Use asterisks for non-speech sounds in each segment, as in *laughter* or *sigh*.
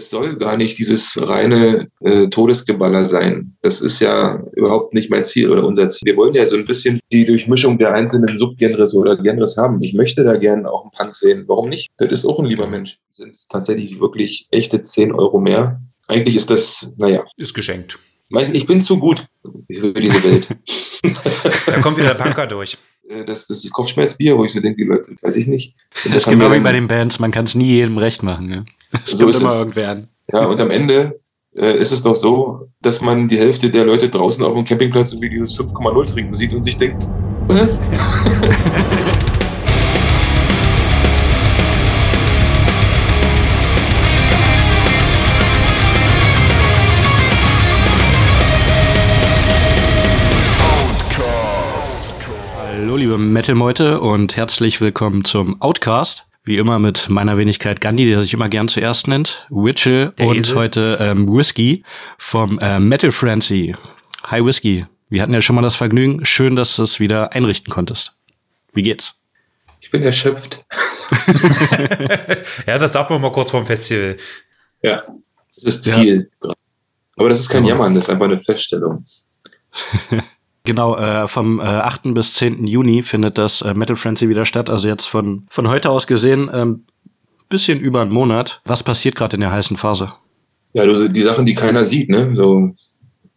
es soll gar nicht dieses reine äh, Todesgeballer sein. Das ist ja überhaupt nicht mein Ziel oder unser Ziel. Wir wollen ja so ein bisschen die Durchmischung der einzelnen Subgenres oder Genres haben. Ich möchte da gerne auch einen Punk sehen. Warum nicht? Das ist auch ein lieber Mensch. Sind es tatsächlich wirklich echte 10 Euro mehr? Eigentlich ist das, naja. Ist geschenkt. Ich bin zu gut für diese Welt. *laughs* da kommt wieder der Punker durch. Äh, das, das ist Kopfschmerzbier, wo ich so denke, die Leute, weiß ich nicht. Das, das genau wie bei den Bands, man kann es nie jedem recht machen. Ne? Das so ist immer es. irgendwer an. Ja, und am Ende äh, ist es doch so, dass man die Hälfte der Leute draußen auf dem Campingplatz irgendwie dieses 5,0 trinken sieht und sich denkt, was? *laughs* liebe Metal-Meute und herzlich willkommen zum Outcast. Wie immer mit meiner Wenigkeit Gandhi, der sich immer gern zuerst nennt, Witchell und Esel. heute ähm, Whiskey vom äh, Metal Frenzy. Hi Whiskey, wir hatten ja schon mal das Vergnügen. Schön, dass du es wieder einrichten konntest. Wie geht's? Ich bin erschöpft. *laughs* ja, das darf man mal kurz vorm Festival. Ja, das ist ja. viel. Aber das ist kein Jammern, das ist einfach eine Feststellung. *laughs* Genau, äh, vom äh, 8. bis 10. Juni findet das äh, Metal Frenzy wieder statt. Also jetzt von, von heute aus gesehen, ähm, bisschen über einen Monat. Was passiert gerade in der heißen Phase? Ja, du, die Sachen, die keiner sieht, ne? So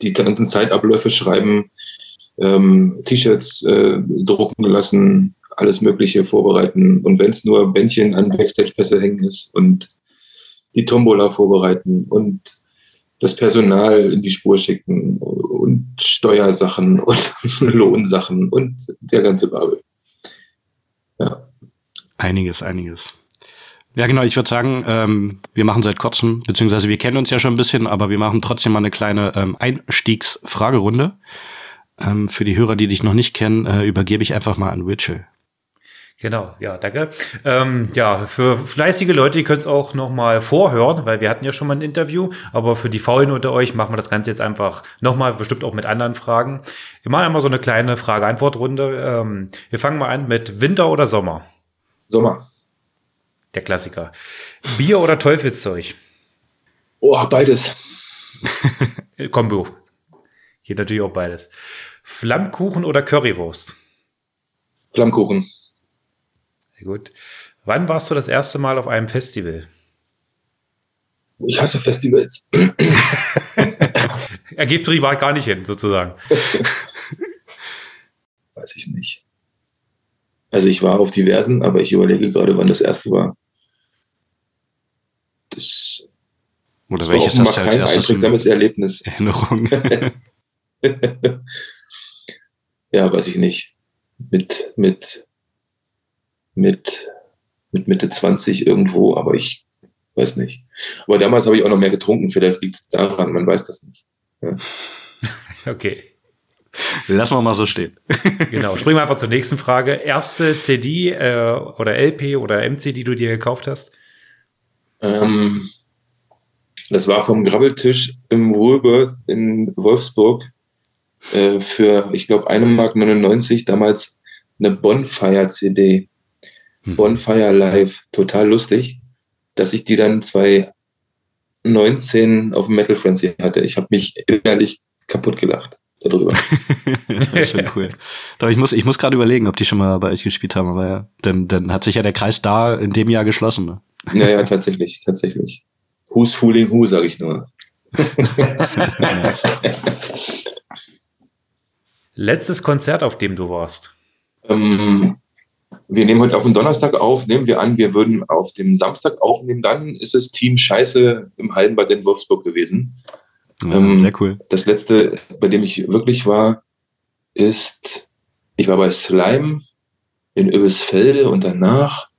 die ganzen Zeitabläufe schreiben, ähm, T-Shirts äh, drucken lassen, alles Mögliche vorbereiten. Und wenn es nur Bändchen an Backstage-Pässe hängen ist und die Tombola vorbereiten und das Personal in die Spur schicken und Steuersachen *laughs* und Lohnsachen und der ganze Babel. Ja. Einiges, einiges. Ja, genau, ich würde sagen, ähm, wir machen seit kurzem, beziehungsweise wir kennen uns ja schon ein bisschen, aber wir machen trotzdem mal eine kleine ähm, Einstiegsfragerunde. Ähm, für die Hörer, die dich noch nicht kennen, äh, übergebe ich einfach mal an Rachel. Genau, ja, danke. Ähm, ja, für fleißige Leute, die können es auch nochmal vorhören, weil wir hatten ja schon mal ein Interview, aber für die Faulen unter euch machen wir das Ganze jetzt einfach nochmal, bestimmt auch mit anderen Fragen. Wir machen einmal so eine kleine Frage-Antwort-Runde. Ähm, wir fangen mal an mit Winter oder Sommer? Sommer. Der Klassiker. Bier oder Teufelszeug? Oh, beides. *laughs* Kombo. Hier natürlich auch beides. Flammkuchen oder Currywurst? Flammkuchen. Gut. Wann warst du das erste Mal auf einem Festival? Ich hasse Festivals. *laughs* er geht privat gar nicht hin, sozusagen. *laughs* Weiß ich nicht. Also ich war auf diversen, aber ich überlege gerade, wann das erste war. Das Oder welches das kein einprägsames Erlebnis. *laughs* Erinnerung. ja, weiß ich nicht. Mit, mit mit, mit Mitte 20 irgendwo, aber ich weiß nicht. Aber damals habe ich auch noch mehr getrunken, vielleicht liegt es daran, man weiß das nicht. Ja. *laughs* Okay. Lassen wir mal so stehen. *laughs* genau, springen wir einfach zur nächsten Frage. Erste CD äh, oder LP oder MC, die du dir gekauft hast? Ähm, das war vom Grabbeltisch im Woolworth in Wolfsburg äh, für, ich glaube, 1,99 Mark damals eine Bonfire-CD. Hm. Bonfire Live, total lustig, dass ich die dann 2019 auf dem Metal Frenzy hatte. Ich habe mich innerlich kaputt gelacht darüber. *laughs* das ist schon cool. Doch ich muss, ich muss gerade überlegen, ob die schon mal bei euch gespielt haben, aber ja, dann, dann hat sich ja der Kreis da in dem Jahr geschlossen. Ne? Ja, ja, tatsächlich, tatsächlich. Who's fooling who, sage ich nur. *laughs* Letztes Konzert, auf dem du warst. Ähm, wir nehmen heute auf den Donnerstag auf, nehmen wir an, wir würden auf dem Samstag aufnehmen, dann ist es Team Scheiße im Hallenbad in Wolfsburg gewesen. Ja, ähm, sehr cool. Das letzte, bei dem ich wirklich war, ist, ich war bei Slime in Öbesfelde und danach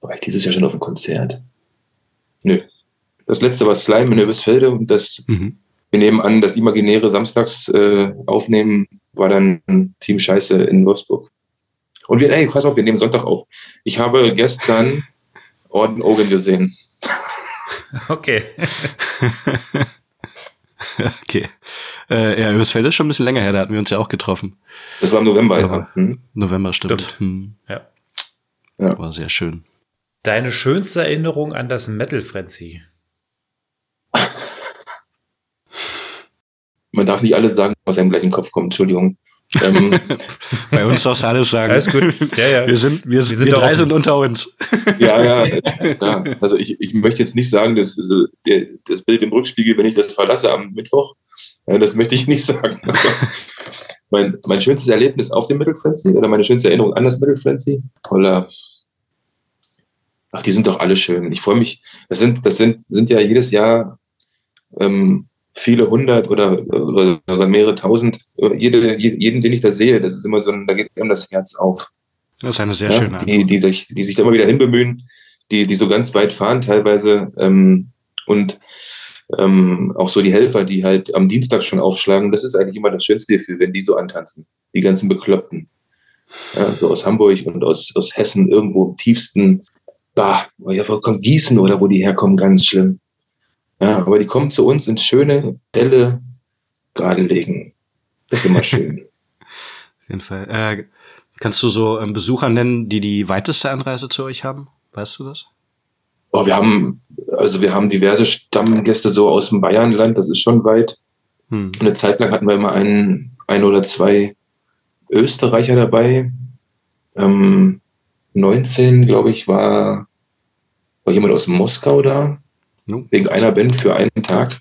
war ich dieses Jahr schon auf dem Konzert. Nö. Das letzte war Slime in Öbesfelde und das, mhm. wir nehmen an, das imaginäre Samstags äh, aufnehmen war dann Team Scheiße in Wolfsburg. Und wir, ey, pass auf, wir nehmen Sonntag auf. Ich habe gestern Orden Ogen gesehen. Okay. *laughs* okay. Äh, ja, Übersfeld ist schon ein bisschen länger her, da hatten wir uns ja auch getroffen. Das war im November, ja. Hm? November, stimmt. stimmt. Hm. Ja. ja. War sehr schön. Deine schönste Erinnerung an das Metal Frenzy? Man darf nicht alles sagen, was einem gleich in den Kopf kommt, Entschuldigung. Ähm, *laughs* Bei uns darfst du alles sagen. Alles gut. Ja, ja. Wir sind, wir, wir, sind wir drei sind unter uns. Ja, ja. ja. Also ich, ich möchte jetzt nicht sagen, dass also der, das Bild im Rückspiegel, wenn ich das verlasse am Mittwoch, ja, das möchte ich nicht sagen. *laughs* mein, mein schönstes Erlebnis auf dem Middle Frenzy oder meine schönste Erinnerung an das Middle Frenzy? Oder ach, die sind doch alle schön. Ich freue mich. Das sind, das sind, sind ja jedes Jahr ähm, viele hundert oder, oder, mehrere tausend, jede, jeden, den ich da sehe, das ist immer so ein, da geht einem das Herz auf. Das ist eine sehr ja, schöne die, die, sich, die sich da immer wieder hinbemühen, die, die so ganz weit fahren teilweise ähm, und ähm, auch so die Helfer, die halt am Dienstag schon aufschlagen, das ist eigentlich immer das schönste Gefühl, wenn die so antanzen, die ganzen Bekloppten. Ja, so aus Hamburg und aus, aus Hessen, irgendwo im tiefsten, bah, ja, wo kommt Gießen oder wo die herkommen, ganz schlimm. Ja, aber die kommen zu uns in schöne, helle gerade legen. Das ist immer schön. *laughs* Auf jeden Fall. Äh, kannst du so ähm, Besucher nennen, die die weiteste Anreise zu euch haben? Weißt du das? Oh, wir haben, also wir haben diverse Stammgäste so aus dem Bayernland, das ist schon weit. Hm. Eine Zeit lang hatten wir immer einen, ein oder zwei Österreicher dabei. Ähm, 19, glaube ich, war, war jemand aus Moskau da. Wegen einer Band für einen Tag.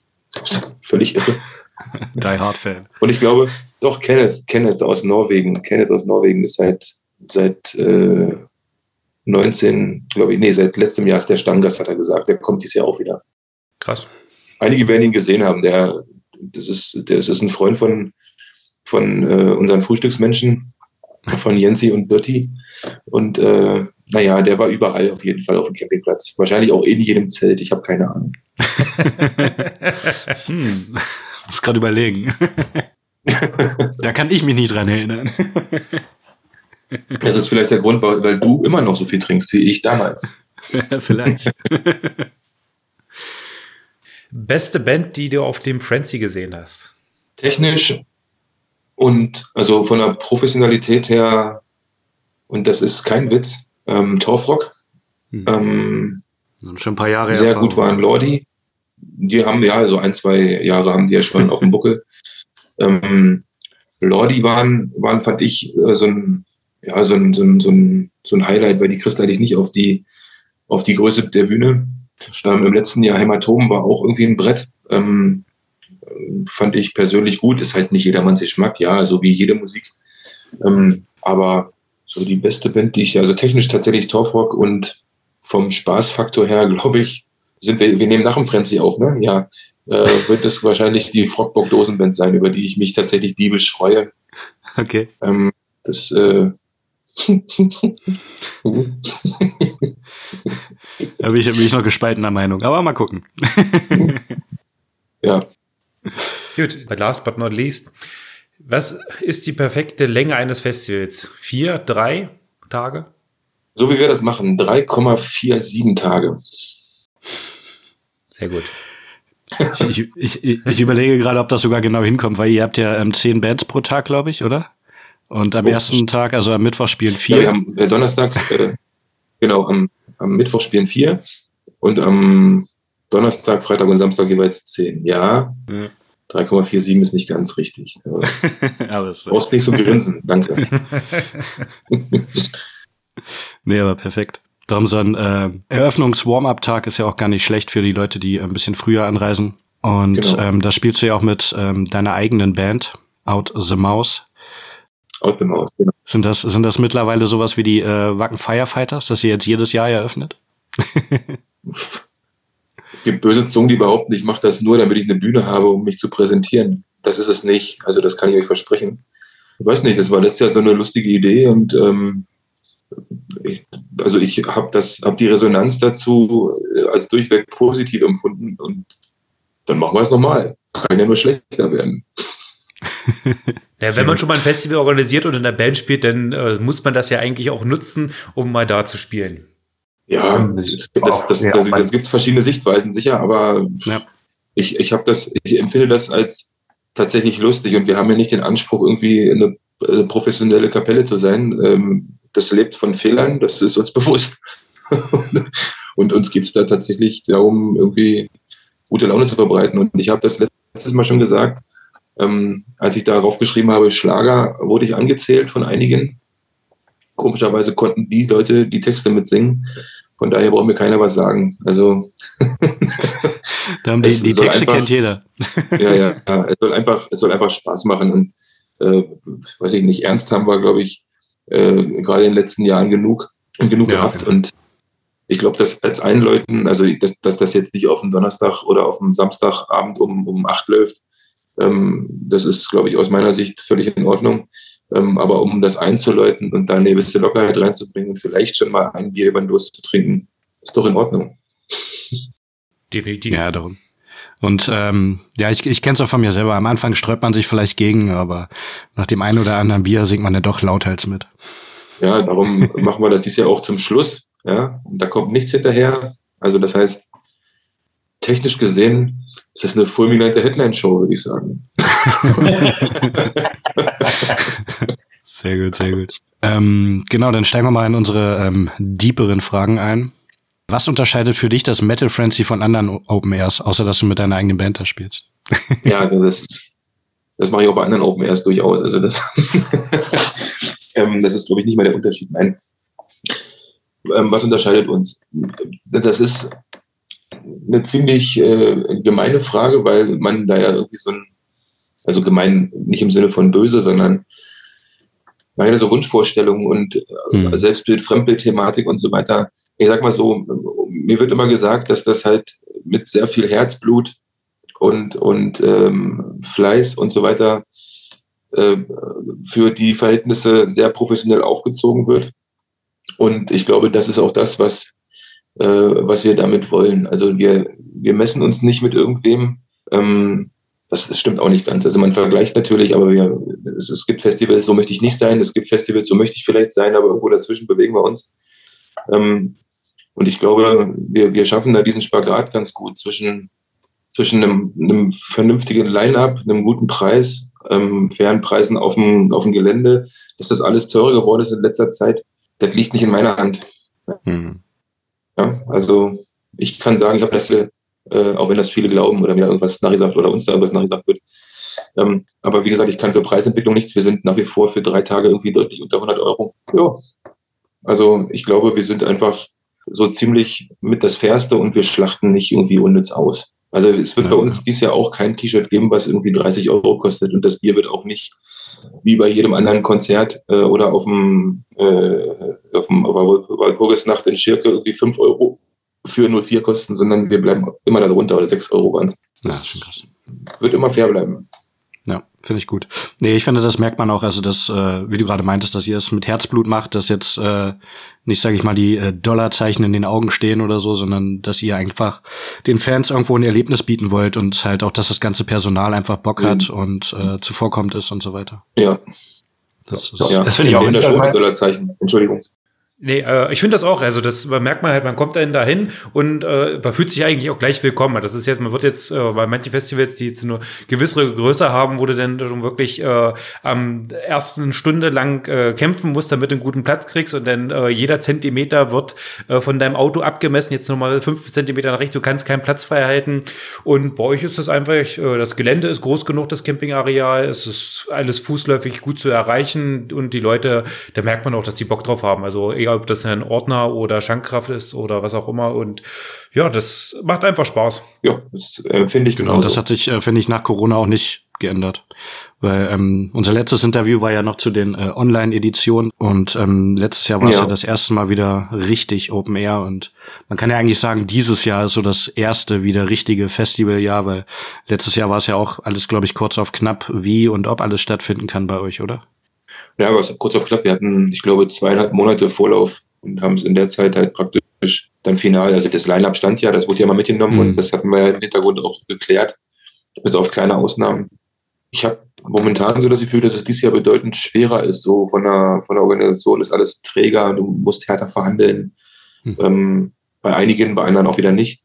Völlig irre. *laughs* Die Hard Fan. Und ich glaube, doch, Kenneth, Kenneth aus Norwegen. Kenneth aus Norwegen ist seit, seit äh, 19, glaube ich, nee, seit letztem Jahr ist der Stammgast, hat er gesagt. Der kommt dieses Jahr auch wieder. Krass. Einige werden ihn gesehen haben. Der, das ist, das ist ein Freund von, von äh, unseren Frühstücksmenschen, von Jensi und Berti. Und äh, naja, der war überall auf jeden Fall auf dem Campingplatz. Wahrscheinlich auch in jedem Zelt. Ich habe keine Ahnung. *laughs* hm, muss gerade überlegen. *laughs* da kann ich mich nicht dran erinnern. das ist vielleicht der Grund, weil du immer noch so viel trinkst wie ich damals. *laughs* vielleicht. Beste Band, die du auf dem Frenzy gesehen hast? Technisch und also von der Professionalität her, und das ist kein Witz, ähm, Torfrock. Hm. Ähm, schon ein paar Jahre Sehr Erfahrung. gut waren Lordi. Die haben ja, so ein, zwei Jahre haben die ja schon auf dem Buckel. *laughs* Ähm, Lordi waren, waren, fand ich, äh, so ein, ja, so ein, so ein, so ein, so ein Highlight, weil die kriegst eigentlich nicht auf die, auf die Größe der Bühne. Ähm, Im letzten Jahr Hämatom war auch irgendwie ein Brett. Ähm, fand ich persönlich gut. Ist halt nicht jedermanns Geschmack, ja, so wie jede Musik. Ähm, aber so die beste Band, die ich, also technisch tatsächlich Torfrock und vom Spaßfaktor her, *laughs* glaube ich, sind wir, wir nehmen nach dem Frenzy auf, ne? Ja, äh, wird es wahrscheinlich die Frockbock Dosenband sein, über die ich mich tatsächlich diebisch freue. Okay. Ähm, das, äh, *laughs* da bin ich, bin ich noch gespaltener Meinung, aber mal gucken. ja. Gut, but last but not least, was ist die perfekte Länge eines Festivals? Vier, drei Tage? So wie wir das machen, 3,47 Tage. Sehr gut. Ich, ich, ich, ich, überlege gerade, ob das sogar genau hinkommt, weil ihr habt ja ähm, zehn Bands pro Tag, glaube ich, oder? Und am oh, ersten Tag, also am Mittwoch spielen vier. Ja, wir haben äh, Donnerstag, äh, genau, am, am Mittwoch spielen vier und am Donnerstag, Freitag und Samstag jeweils zehn. Ja, ja. 3,47 ist nicht ganz richtig. *laughs* aber du brauchst nicht so grinsen, danke. *laughs* nee, aber perfekt. Darum so ein äh, Eröffnungs-Warm-Up-Tag ist ja auch gar nicht schlecht für die Leute, die ein bisschen früher anreisen. Und genau. ähm, da spielst du ja auch mit ähm, deiner eigenen Band, Out the Mouse. Out the Mouse, genau. Sind das, sind das mittlerweile sowas wie die äh, Wacken Firefighters, das ihr jetzt jedes Jahr eröffnet? *laughs* Es gibt böse Zungen, die behaupten, ich mache das nur, damit ich eine Bühne habe, um mich zu präsentieren. Das ist es nicht. Also das kann ich euch versprechen. Ich weiß nicht, das war letztes Jahr so eine lustige Idee und ähm, ich, also ich habe das, habe die Resonanz dazu äh, als durchweg positiv empfunden und dann machen wir es nochmal. Kann ja nur schlechter werden. *laughs* Ja, wenn man schon mal ein Festival organisiert und in der Band spielt, dann äh, muss man das ja eigentlich auch nutzen, um mal da zu spielen. Ja, das, das, das, das, das gibt verschiedene Sichtweisen sicher, aber ja. ich, ich habe das, ich empfinde das als tatsächlich lustig und wir haben ja nicht den Anspruch, irgendwie eine, eine professionelle Kapelle zu sein. Ähm, das lebt von Fehlern, das ist uns *laughs* bewusst. und uns geht es da tatsächlich darum, irgendwie gute Laune zu verbreiten. Und ich habe das letztes Mal schon gesagt, ähm, als ich darauf geschrieben habe, Schlager, wurde ich angezählt von einigen. Komischerweise konnten die Leute die Texte mitsingen. Von daher braucht mir keiner was sagen. Also *laughs* die, die Texte einfach, kennt jeder. ja, ja, *laughs* ja, es soll einfach, es soll einfach Spaß machen und äh, weiß ich nicht, ernst haben wir, glaube ich, äh, gerade in den letzten Jahren genug genug ja, gehabt und ich glaube, dass als einläuten, also dass, dass das jetzt nicht auf dem Donnerstag oder auf dem Samstagabend um, um acht läuft, ähm, das ist, glaube ich, aus meiner Sicht völlig in Ordnung. Ähm, aber um das einzuläuten und da eine gewisse Lockerheit reinzubringen und vielleicht schon mal ein Bier über den Durst zu trinken, ist doch in Ordnung. Definitiv. Ja, darum. Und ähm, ja, ich, ich kenne es auch von mir selber. Am Anfang sträubt man sich vielleicht gegen, aber nach dem einen oder anderen Bier singt man ja doch lauthals mit. Ja, darum *laughs* machen wir das dieses Jahr auch zum Schluss. Ja, und da kommt nichts hinterher. Also das heißt, technisch gesehen ist das eine fulminante Headline-Show, würde ich sagen. *laughs* sehr gut, sehr gut. Ähm, genau, dann steigen wir mal in unsere ähm, deeperen Fragen ein. Was unterscheidet für dich das Metal Frenzy von anderen Open Airs, außer dass du mit deiner eigenen Band da spielst? *laughs* ja, das ist, das mache ich auch bei anderen Open Airs durchaus. Also das, *laughs* ähm, das ist, glaube ich, nicht mehr der Unterschied. Nein. Ähm, was unterscheidet uns? Das ist eine ziemlich äh, gemeine Frage, weil man da ja irgendwie so ein, also gemein nicht im Sinne von böse, sondern man hat ja so Wunschvorstellungen und mhm. Selbstbild, Fremdbild-Thematik und so weiter. Ich sag mal so, mir wird immer gesagt, dass das halt mit sehr viel Herzblut und, und ähm, Fleiß und so weiter äh, für die Verhältnisse sehr professionell aufgezogen wird. Und ich glaube, das ist auch das, was äh, was wir damit wollen. Also wir, wir messen uns nicht mit irgendwem. Ähm, das, das stimmt auch nicht ganz. Also man vergleicht natürlich, aber wir, es, es gibt Festivals, so möchte ich nicht sein. Es gibt Festivals, so möchte ich vielleicht sein, aber irgendwo dazwischen bewegen wir uns. Ähm, und ich glaube, wir, wir schaffen da diesen Spagat ganz gut zwischen, zwischen einem, einem vernünftigen Line-up, einem guten Preis, ähm, fairen Preisen auf dem, auf dem Gelände. Dass das alles teurer geworden ist in letzter Zeit, das liegt nicht in meiner Hand. Hm. Ja, also ich kann sagen, ich habe das, äh, auch wenn das viele glauben oder mir irgendwas nachgesagt oder uns da irgendwas nachgesagt wird. Ähm, aber wie gesagt, ich kann für Preisentwicklung nichts. Wir sind nach wie vor für drei Tage irgendwie deutlich unter 100 Euro. Ja. Also ich glaube, wir sind einfach so ziemlich mit das Fairste und wir schlachten nicht irgendwie unnütz aus. Also es wird ja. bei uns dieses Jahr auch kein T-Shirt geben, was irgendwie 30 Euro kostet und das Bier wird auch nicht wie bei jedem anderen Konzert äh, oder auf dem, äh, auf dem Walpurgisnacht in Schirke irgendwie 5 Euro für 04 kosten, sondern wir bleiben immer darunter oder 6 Euro waren es. Das ja, wird immer fair bleiben. Ja, finde ich gut. Nee, ich finde, das merkt man auch, also das, äh, wie du gerade meintest, dass ihr es mit Herzblut macht, dass jetzt äh, nicht, sage ich mal, die äh, Dollarzeichen in den Augen stehen oder so, sondern dass ihr einfach den Fans irgendwo ein Erlebnis bieten wollt und halt auch, dass das ganze Personal einfach Bock mhm. hat und äh, zuvorkommt ist und so weiter. Ja. Das, ist, ja. das finde ich auch. Dollarzeichen. Entschuldigung. Nee, äh, ich finde das auch. Also das merkt man halt, man kommt dann dahin und äh, man fühlt sich eigentlich auch gleich willkommen. Das ist jetzt, man wird jetzt äh, bei manchen Festivals, die jetzt nur gewisse Größe haben, wo du dann schon wirklich äh, am ersten Stunde lang äh, kämpfen musst, damit du einen guten Platz kriegst und dann äh, jeder Zentimeter wird äh, von deinem Auto abgemessen. Jetzt nochmal fünf Zentimeter nach rechts, du kannst keinen Platz frei halten. Und bei euch ist das einfach, äh, das Gelände ist groß genug, das Campingareal, es ist alles fußläufig gut zu erreichen und die Leute, da merkt man auch, dass die Bock drauf haben. Also egal, ob das ein Ordner oder Schankkraft ist oder was auch immer. Und ja, das macht einfach Spaß. Ja, das äh, finde ich genau. Und das hat sich, äh, finde ich, nach Corona auch nicht geändert. Weil ähm, unser letztes Interview war ja noch zu den äh, Online-Editionen und ähm, letztes Jahr war es ja. ja das erste Mal wieder richtig Open Air und man kann ja eigentlich sagen, dieses Jahr ist so das erste wieder richtige Festivaljahr, weil letztes Jahr war es ja auch alles, glaube ich, kurz auf knapp, wie und ob alles stattfinden kann bei euch, oder? Ja, aber kurz auf knapp, wir hatten, ich glaube, zweieinhalb Monate Vorlauf und haben es in der Zeit halt praktisch dann final, also das Line-Up stand ja, das wurde ja mal mitgenommen mhm. und das hatten wir ja im Hintergrund auch geklärt, bis auf kleine Ausnahmen. Ich habe momentan so das Gefühl, dass es dieses Jahr bedeutend schwerer ist, so von der, von der Organisation ist alles träger, du musst härter verhandeln. Mhm. Ähm, bei einigen, bei anderen auch wieder nicht.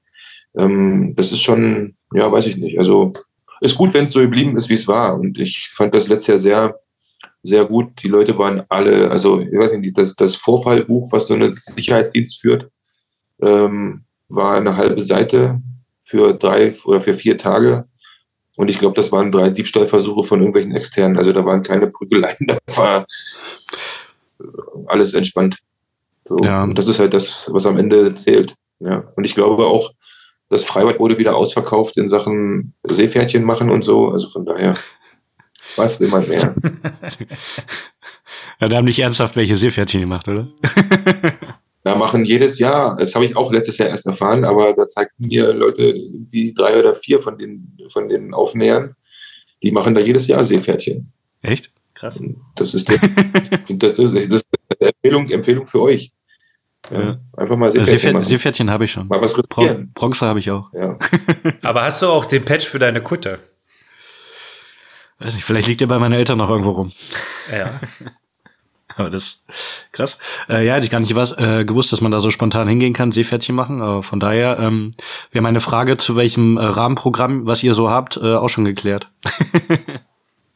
Ähm, das ist schon, ja, weiß ich nicht. Also ist gut, wenn es so geblieben ist, wie es war. Und ich fand das letztes Jahr sehr, sehr gut. Die Leute waren alle, also ich weiß nicht, das, das Vorfallbuch, was so ein Sicherheitsdienst führt, ähm, war eine halbe Seite für drei oder für vier Tage. Und ich glaube, das waren drei Diebstahlversuche von irgendwelchen externen. Also da waren keine Prügeleien, *laughs* da war alles entspannt. So. Ja. Und das ist halt das, was am Ende zählt. Ja. Und ich glaube auch, das Freibad wurde wieder ausverkauft in Sachen Seepferdchen machen und so. Also von daher, was will man mehr? *laughs* ja, da haben nicht ernsthaft welche Seepferdchen gemacht, oder? *laughs* da machen jedes Jahr, das habe ich auch letztes Jahr erst erfahren, aber da zeigten mir Leute irgendwie drei oder vier von den, von den Aufnähern, die machen da jedes Jahr Seepferdchen. Echt? Krass. Das ist, der, *laughs* das ist, das ist eine Empfehlung, Empfehlung für euch. Ja. Einfach mal Seepferdchen Seepferd, machen. Seepferdchen habe ich schon. Mal was riskieren. Bronze habe ich auch. Ja. Aber hast du auch den Patch für deine Kutte? Weiß nicht, vielleicht liegt er bei meinen Eltern noch irgendwo rum. Ja. *laughs* Aber das krass. Äh, ja, hätte ich gar nicht was, äh, gewusst, dass man da so spontan hingehen kann, Seepferdchen machen. Aber von daher, ähm, wir haben eine Frage zu welchem äh, Rahmenprogramm, was ihr so habt, äh, auch schon geklärt. *laughs*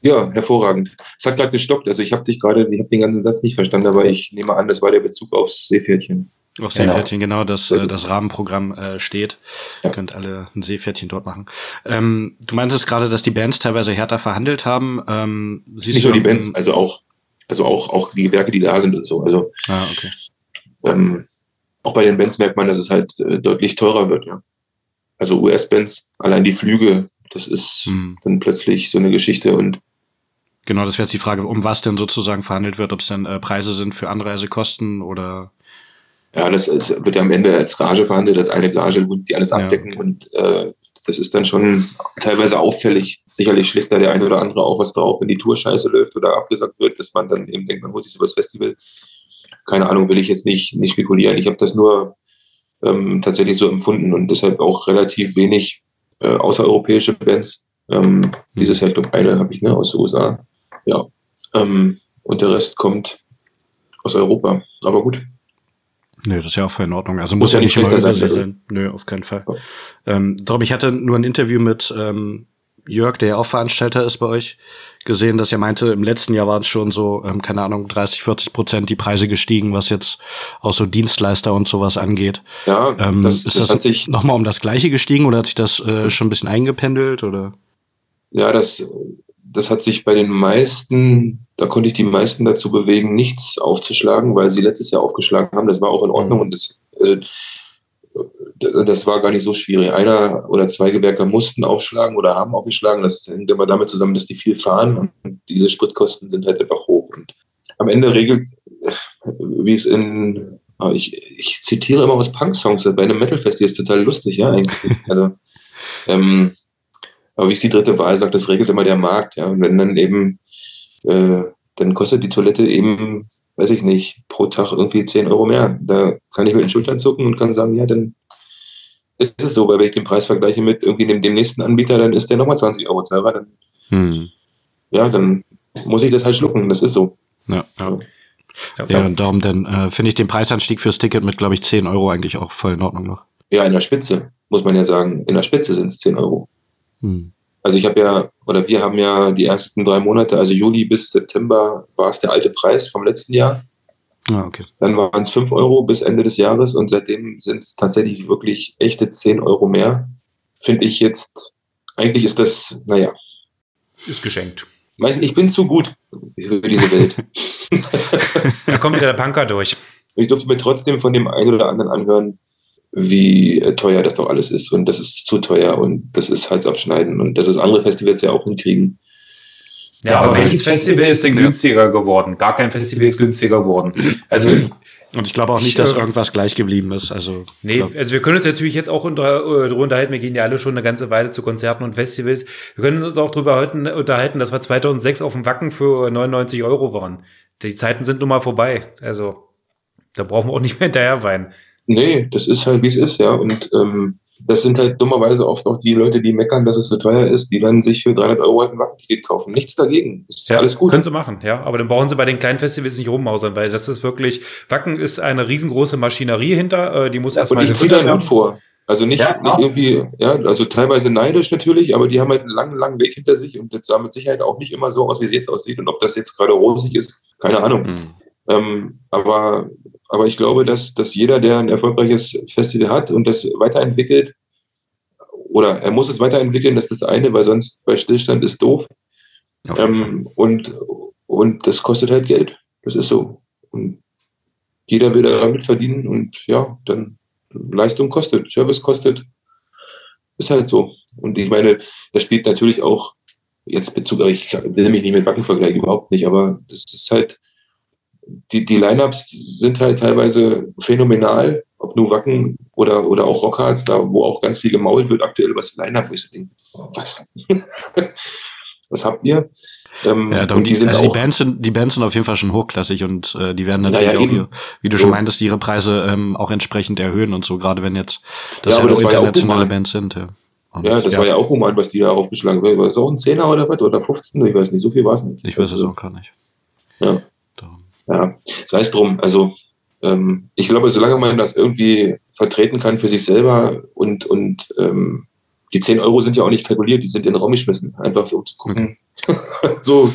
Ja, hervorragend. Es hat gerade gestoppt. Also ich habe dich gerade, ich habe den ganzen Satz nicht verstanden, aber ich nehme an, das war der Bezug aufs Seepferdchen. Auf Seepferdchen, genau, genau dass äh, das Rahmenprogramm äh, steht. Ja. Ihr könnt alle ein Seepferdchen dort machen. Ähm, du meintest gerade, dass die Bands teilweise härter verhandelt haben. Ähm, siehst nicht nur die Bands, also auch, also auch, auch die Werke, die da sind und so. Also ah, okay. ähm, auch bei den Bands merkt man, dass es halt äh, deutlich teurer wird, ja. Also US-Bands, allein die Flüge, das ist hm. dann plötzlich so eine Geschichte und Genau, das wäre jetzt die Frage, um was denn sozusagen verhandelt wird, ob es dann äh, Preise sind für Anreisekosten oder. Ja, das, das, wird ja am Ende als Gage verhandelt, als eine Gage, die alles abdecken ja, und äh, das ist dann schon teilweise auffällig. Sicherlich schlägt da der eine oder andere auch was drauf, wenn die Tour scheiße läuft oder abgesagt wird, dass man dann eben denkt, man holt sich über das Festival. Keine Ahnung, will ich jetzt nicht, nicht spekulieren. Ich habe das nur ähm, tatsächlich so empfunden und deshalb auch relativ wenig äh, außereuropäische Bands. Ähm, dieses Jahr, ich glaube, eine habe ich ne, aus den USA. Ja. Ähm, und der Rest kommt aus Europa. Aber gut. Nö, das ist ja auch voll in Ordnung. Also muss, muss ja nicht immer sein. sein. Nö, auf keinen Fall. Ja. Ähm, darum, ich hatte nur ein Interview mit ähm, Jörg, der ja auch Veranstalter ist bei euch, gesehen, dass er meinte, im letzten Jahr waren es schon so, ähm, keine Ahnung, 30, 40 Prozent die Preise gestiegen, was jetzt auch so Dienstleister und sowas angeht. Ja, ähm, das, ist das, das sich nochmal um das Gleiche gestiegen oder hat sich das äh, schon ein bisschen eingependelt oder? Ja, das das hat sich bei den meisten, da konnte ich die meisten dazu bewegen, nichts aufzuschlagen, weil sie letztes Jahr aufgeschlagen haben. Das war auch in Ordnung mhm. und das, also, das war gar nicht so schwierig. Einer oder zwei Gewerke mussten aufschlagen oder haben aufgeschlagen. Das hängt immer damit zusammen, dass die viel fahren und diese Spritkosten sind halt einfach hoch. Und am Ende regelt, wie es in, ah, ich, ich zitiere immer aus Punk-Songs, bei einem Metal-Festival ist total lustig, ja, eigentlich. *laughs* Also, ähm, aber wie es die dritte Wahl sagt, das regelt immer der Markt. Ja. Und wenn dann eben, äh, dann kostet die Toilette eben, weiß ich nicht, pro Tag irgendwie 10 Euro mehr. Da kann ich mit den Schultern zucken und kann sagen, ja, dann ist es so, weil wenn ich den Preis vergleiche mit irgendwie dem, dem nächsten Anbieter, dann ist der nochmal 20 Euro teurer. Dann, hm. Ja, dann muss ich das halt schlucken. Das ist so. Ja, ja. Ja, ja und darum dann äh, finde ich den Preisanstieg fürs Ticket mit, glaube ich, 10 Euro eigentlich auch voll in Ordnung noch. Ja, in der Spitze, muss man ja sagen. In der Spitze sind es 10 Euro. Hm. Also ich habe ja, oder wir haben ja die ersten drei Monate, also Juli bis September war es der alte Preis vom letzten Jahr. Ah, okay. Dann waren es 5 Euro bis Ende des Jahres und seitdem sind es tatsächlich wirklich echte 10 Euro mehr. Finde ich jetzt, eigentlich ist das, naja. Ist geschenkt. Ich bin zu gut für diese Welt. *laughs* *laughs* da kommt wieder der Punker durch. Ich durfte mir trotzdem von dem einen oder anderen anhören, wie teuer das doch alles ist und das ist zu teuer und das ist Halsabschneiden und das ist andere Festivals ja auch hinkriegen. Ja, aber, aber welches Festival ist denn günstiger geworden? Gar kein Festival ist günstiger geworden. Also und ich glaube auch nicht, dass irgendwas gleich geblieben ist. Also, nee, glaub. also wir können uns natürlich jetzt auch unter, äh, unterhalten. Wir gehen ja alle schon eine ganze Weile zu Konzerten und Festivals. Wir können uns auch darüber unterhalten, dass wir 2006 auf dem Wacken für 99 Euro waren. Die Zeiten sind nun mal vorbei. Also da brauchen wir auch nicht mehr hinterher weinen. Nee, das ist halt, wie es ist, ja. Und ähm, das sind halt dummerweise oft auch die Leute, die meckern, dass es so teuer ist, die dann sich für 300 Euro halt ein Wackenticket kaufen. Nichts dagegen. Das ist ja, alles gut. Können sie machen, ja. Aber dann brauchen sie bei den kleinen Festivals nicht rummausern, weil das ist wirklich, Wacken ist eine riesengroße Maschinerie hinter, äh, die muss ja, erstmal. Und ich ziehe da Hut vor. Also nicht, ja, nicht irgendwie, ja, also teilweise neidisch natürlich, aber die haben halt einen langen, langen Weg hinter sich und das sah mit Sicherheit auch nicht immer so aus, wie es jetzt aussieht. Und ob das jetzt gerade rosig ist, keine Ahnung. Mhm. Ähm, aber, aber ich glaube, dass, dass jeder, der ein erfolgreiches Festival hat und das weiterentwickelt, oder er muss es weiterentwickeln, das ist das eine, weil sonst bei Stillstand ist doof. Ähm, und, und das kostet halt Geld. Das ist so. Und jeder will da mitverdienen und ja, dann Leistung kostet, Service kostet. Ist halt so. Und ich meine, das spielt natürlich auch jetzt Bezug, ich will mich nicht mit Wacken vergleichen, überhaupt nicht, aber das ist halt, die, die Lineups sind halt teilweise phänomenal, ob nur Wacken oder, oder auch Rockhards, da wo auch ganz viel gemault wird aktuell über das Line-Up, wo ich so denke, was? *laughs* was habt ihr? Ähm, ja, und die, sind also die Bands sind die Bands sind auf jeden Fall schon hochklassig und äh, die werden natürlich ja, ja, auch, hier, wie du schon meintest, ihre Preise ähm, auch entsprechend erhöhen und so, gerade wenn jetzt das ja, ja das internationale Bands sind. Ja, und, ja das war ja auch human, was die da aufgeschlagen haben. War das auch ein Zehner oder was? Oder 15? Ich weiß nicht, so viel war es nicht. Ich weiß es also, auch gar nicht. Ja. Ja, sei es drum. Also ähm, ich glaube, solange man das irgendwie vertreten kann für sich selber und, und ähm, die 10 Euro sind ja auch nicht kalkuliert, die sind in den Raum geschmissen, einfach so um zu gucken. *laughs* so,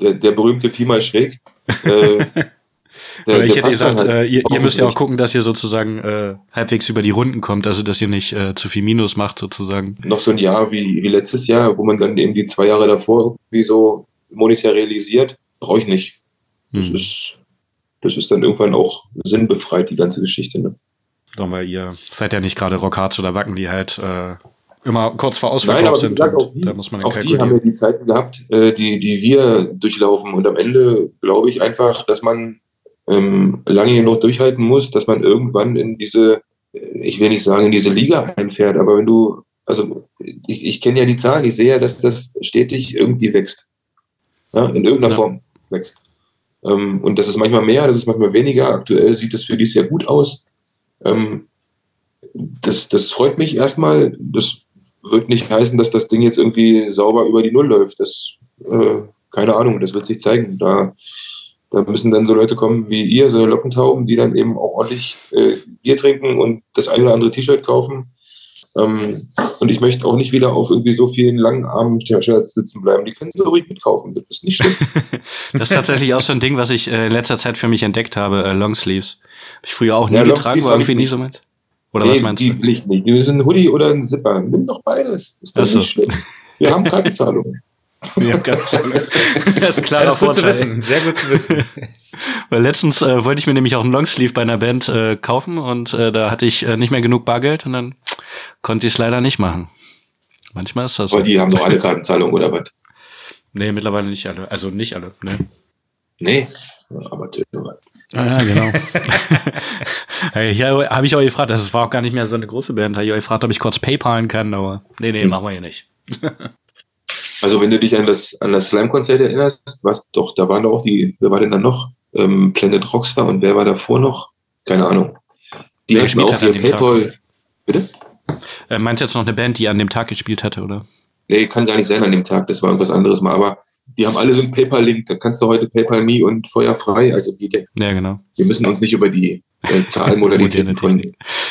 der, der berühmte Pi mal schräg. Äh, *laughs* der, ich hätte gesagt, halt äh, ihr, ihr, müsst ja auch gucken, dass ihr sozusagen äh, halbwegs über die Runden kommt, also dass ihr nicht äh, zu viel Minus macht sozusagen. Noch so ein Jahr wie, wie letztes Jahr, wo man dann eben die zwei Jahre davor irgendwie so monetär realisiert, brauche ich nicht. Das, hm. ist, das ist dann irgendwann auch sinnbefreit, die ganze Geschichte. Ne? Doch, weil ihr seid ja nicht gerade Rockhards oder Wacken, die halt äh, immer kurz vor Ausverkauf Nein, sind. Gesagt, auch die, da muss man auch die haben ja die Zeiten gehabt, äh, die, die wir durchlaufen. Und am Ende glaube ich einfach, dass man ähm, lange genug durchhalten muss, dass man irgendwann in diese, ich will nicht sagen, in diese Liga einfährt, aber wenn du, also ich, ich kenne ja die Zahlen, ich sehe ja, dass das stetig irgendwie wächst. Ja, in irgendeiner ja. Form wächst. Ähm, und das ist manchmal mehr, das ist manchmal weniger. Aktuell sieht es für die sehr gut aus. Ähm, das, das freut mich erstmal. Das wird nicht heißen, dass das Ding jetzt irgendwie sauber über die Null läuft. Das, äh, keine Ahnung, das wird sich zeigen. Da, da müssen dann so Leute kommen wie ihr, so Lockentauben, die dann eben auch ordentlich äh, Bier trinken und das eine oder andere T-Shirt kaufen. Ähm, und ich möchte auch nicht wieder auf irgendwie so vielen langen Armen sitzen bleiben. Die können sie ruhig mitkaufen. Das ist nicht schlimm. *laughs* das ist tatsächlich auch so ein Ding, was ich äh, in letzter Zeit für mich entdeckt habe. Äh, Longsleeves. Habe ich früher auch nie ja, getragen, war irgendwie nie so mit. Oder nee, was meinst die du? Die Pflicht nicht. Die sind ein Hoodie oder ein Zipper. Nimm doch beides. Ist das, das nicht schlimm. Wir haben *laughs* Wir haben Kartenzahlung. das ist klar. Das ist gut zu wissen. Sehr gut zu wissen. *laughs* Weil letztens äh, wollte ich mir nämlich auch einen Longsleeve bei einer Band äh, kaufen und äh, da hatte ich äh, nicht mehr genug Bargeld und dann konnte ich es leider nicht machen. Manchmal ist das so. Aber die haben doch alle *laughs* Kartenzahlung oder was? Nee, mittlerweile nicht alle. Also nicht alle, ne? Nee, aber Ah, ja, genau. *laughs* Hier habe ich auch gefragt, das war auch gar nicht mehr so eine große Band. Habe ich auch gefragt, ob ich kurz PayPalen kann, aber nee, nee, hm. machen wir hier nicht. Also, wenn du dich an das, an das Slime-Konzert erinnerst, was doch, da waren doch auch die, wer war denn da noch? Ähm, Planet Rockstar und wer war davor noch? Keine Ahnung. Die hatten auch hier PayPal. Tag. Bitte? Äh, meinst du jetzt noch eine Band, die an dem Tag gespielt hatte, oder? Nee, kann gar nicht sein an dem Tag, das war irgendwas anderes mal, aber die haben alle so einen PayPal-Link, da kannst du heute PayPal Me und Feuer frei, also geht ja. Ja, genau. Wir müssen uns nicht über die äh, Zahlmodalitäten von.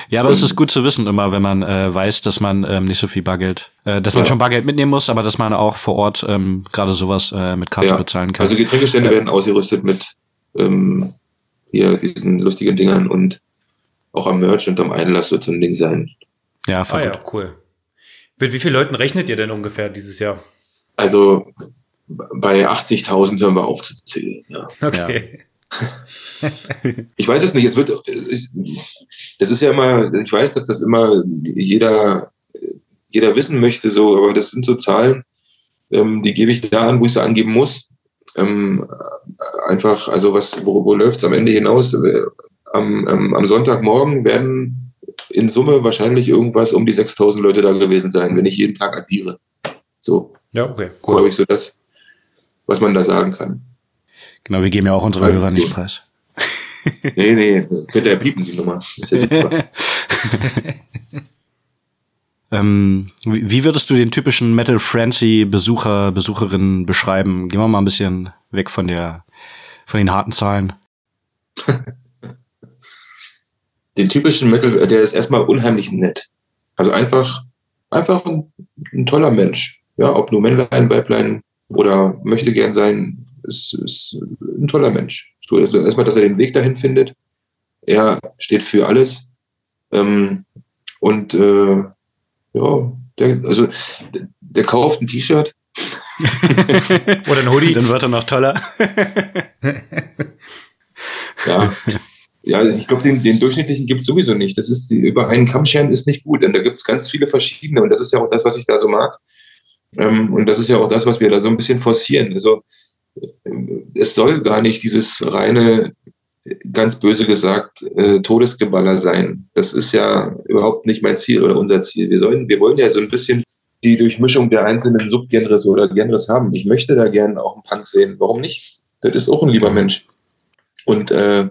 Ja, aber es ist gut zu wissen immer, wenn man äh, weiß, dass man ähm, nicht so viel Bargeld, äh, dass man ja. schon Bargeld mitnehmen muss, aber dass man auch vor Ort ähm, gerade sowas äh, mit Karte ja. bezahlen kann. Also Getränkestände werden ausgerüstet mit ähm, hier diesen lustigen Dingern und auch am Merch und am Einlass wird so ein Ding sein. Ja, voll ah, ja, cool. Mit wie vielen Leuten rechnet ihr denn ungefähr dieses Jahr? Also bei 80.000 hören wir auf zu zählen. Ja. Okay. ich weiß es nicht. Es wird, das ist ja immer, ich weiß, dass das immer jeder, jeder wissen möchte, so, aber das sind so Zahlen, ähm, die gebe ich da an, wo ich sie angeben muss. Ähm, einfach, also was, wo, wo läuft es am Ende hinaus? Am, am, am Sonntagmorgen werden in Summe wahrscheinlich irgendwas um die 6000 Leute da gewesen sein, wenn ich jeden Tag addiere. So. Ja, okay. Cool. Habe ich so das, was man da sagen kann. Genau, wir geben ja auch unsere Hörer nicht preis. *laughs* nee, nee, könnt ihr ja piepen, die Nummer. Ist ja super. *laughs* ähm, wie würdest du den typischen Metal Frenzy Besucher, Besucherin beschreiben? Gehen wir mal ein bisschen weg von der, von den harten Zahlen. *laughs* den typischen Metal, der ist erstmal unheimlich nett. Also einfach, einfach ein, ein toller Mensch. Ja, ob nur Männlein, Weiblein, oder möchte gern sein, ist, ist ein toller Mensch. So, also erstmal, dass er den Weg dahin findet. Er steht für alles. Ähm, und äh, ja, der, also der, der kauft ein T-Shirt. *laughs* Oder ein Hoodie. Dann wird er noch toller. *laughs* ja. Ja, ich glaube, den, den durchschnittlichen gibt es sowieso nicht. Das ist die, über einen Kamm scheren ist nicht gut, denn da gibt es ganz viele verschiedene und das ist ja auch das, was ich da so mag. Ähm, und das ist ja auch das, was wir da so ein bisschen forcieren. Also es soll gar nicht dieses reine, ganz böse gesagt, äh, Todesgeballer sein. Das ist ja überhaupt nicht mein Ziel oder unser Ziel. Wir, sollen, wir wollen ja so ein bisschen die Durchmischung der einzelnen Subgenres oder Genres haben. Ich möchte da gerne auch einen Punk sehen. Warum nicht? Das ist auch ein lieber Mensch. Und äh,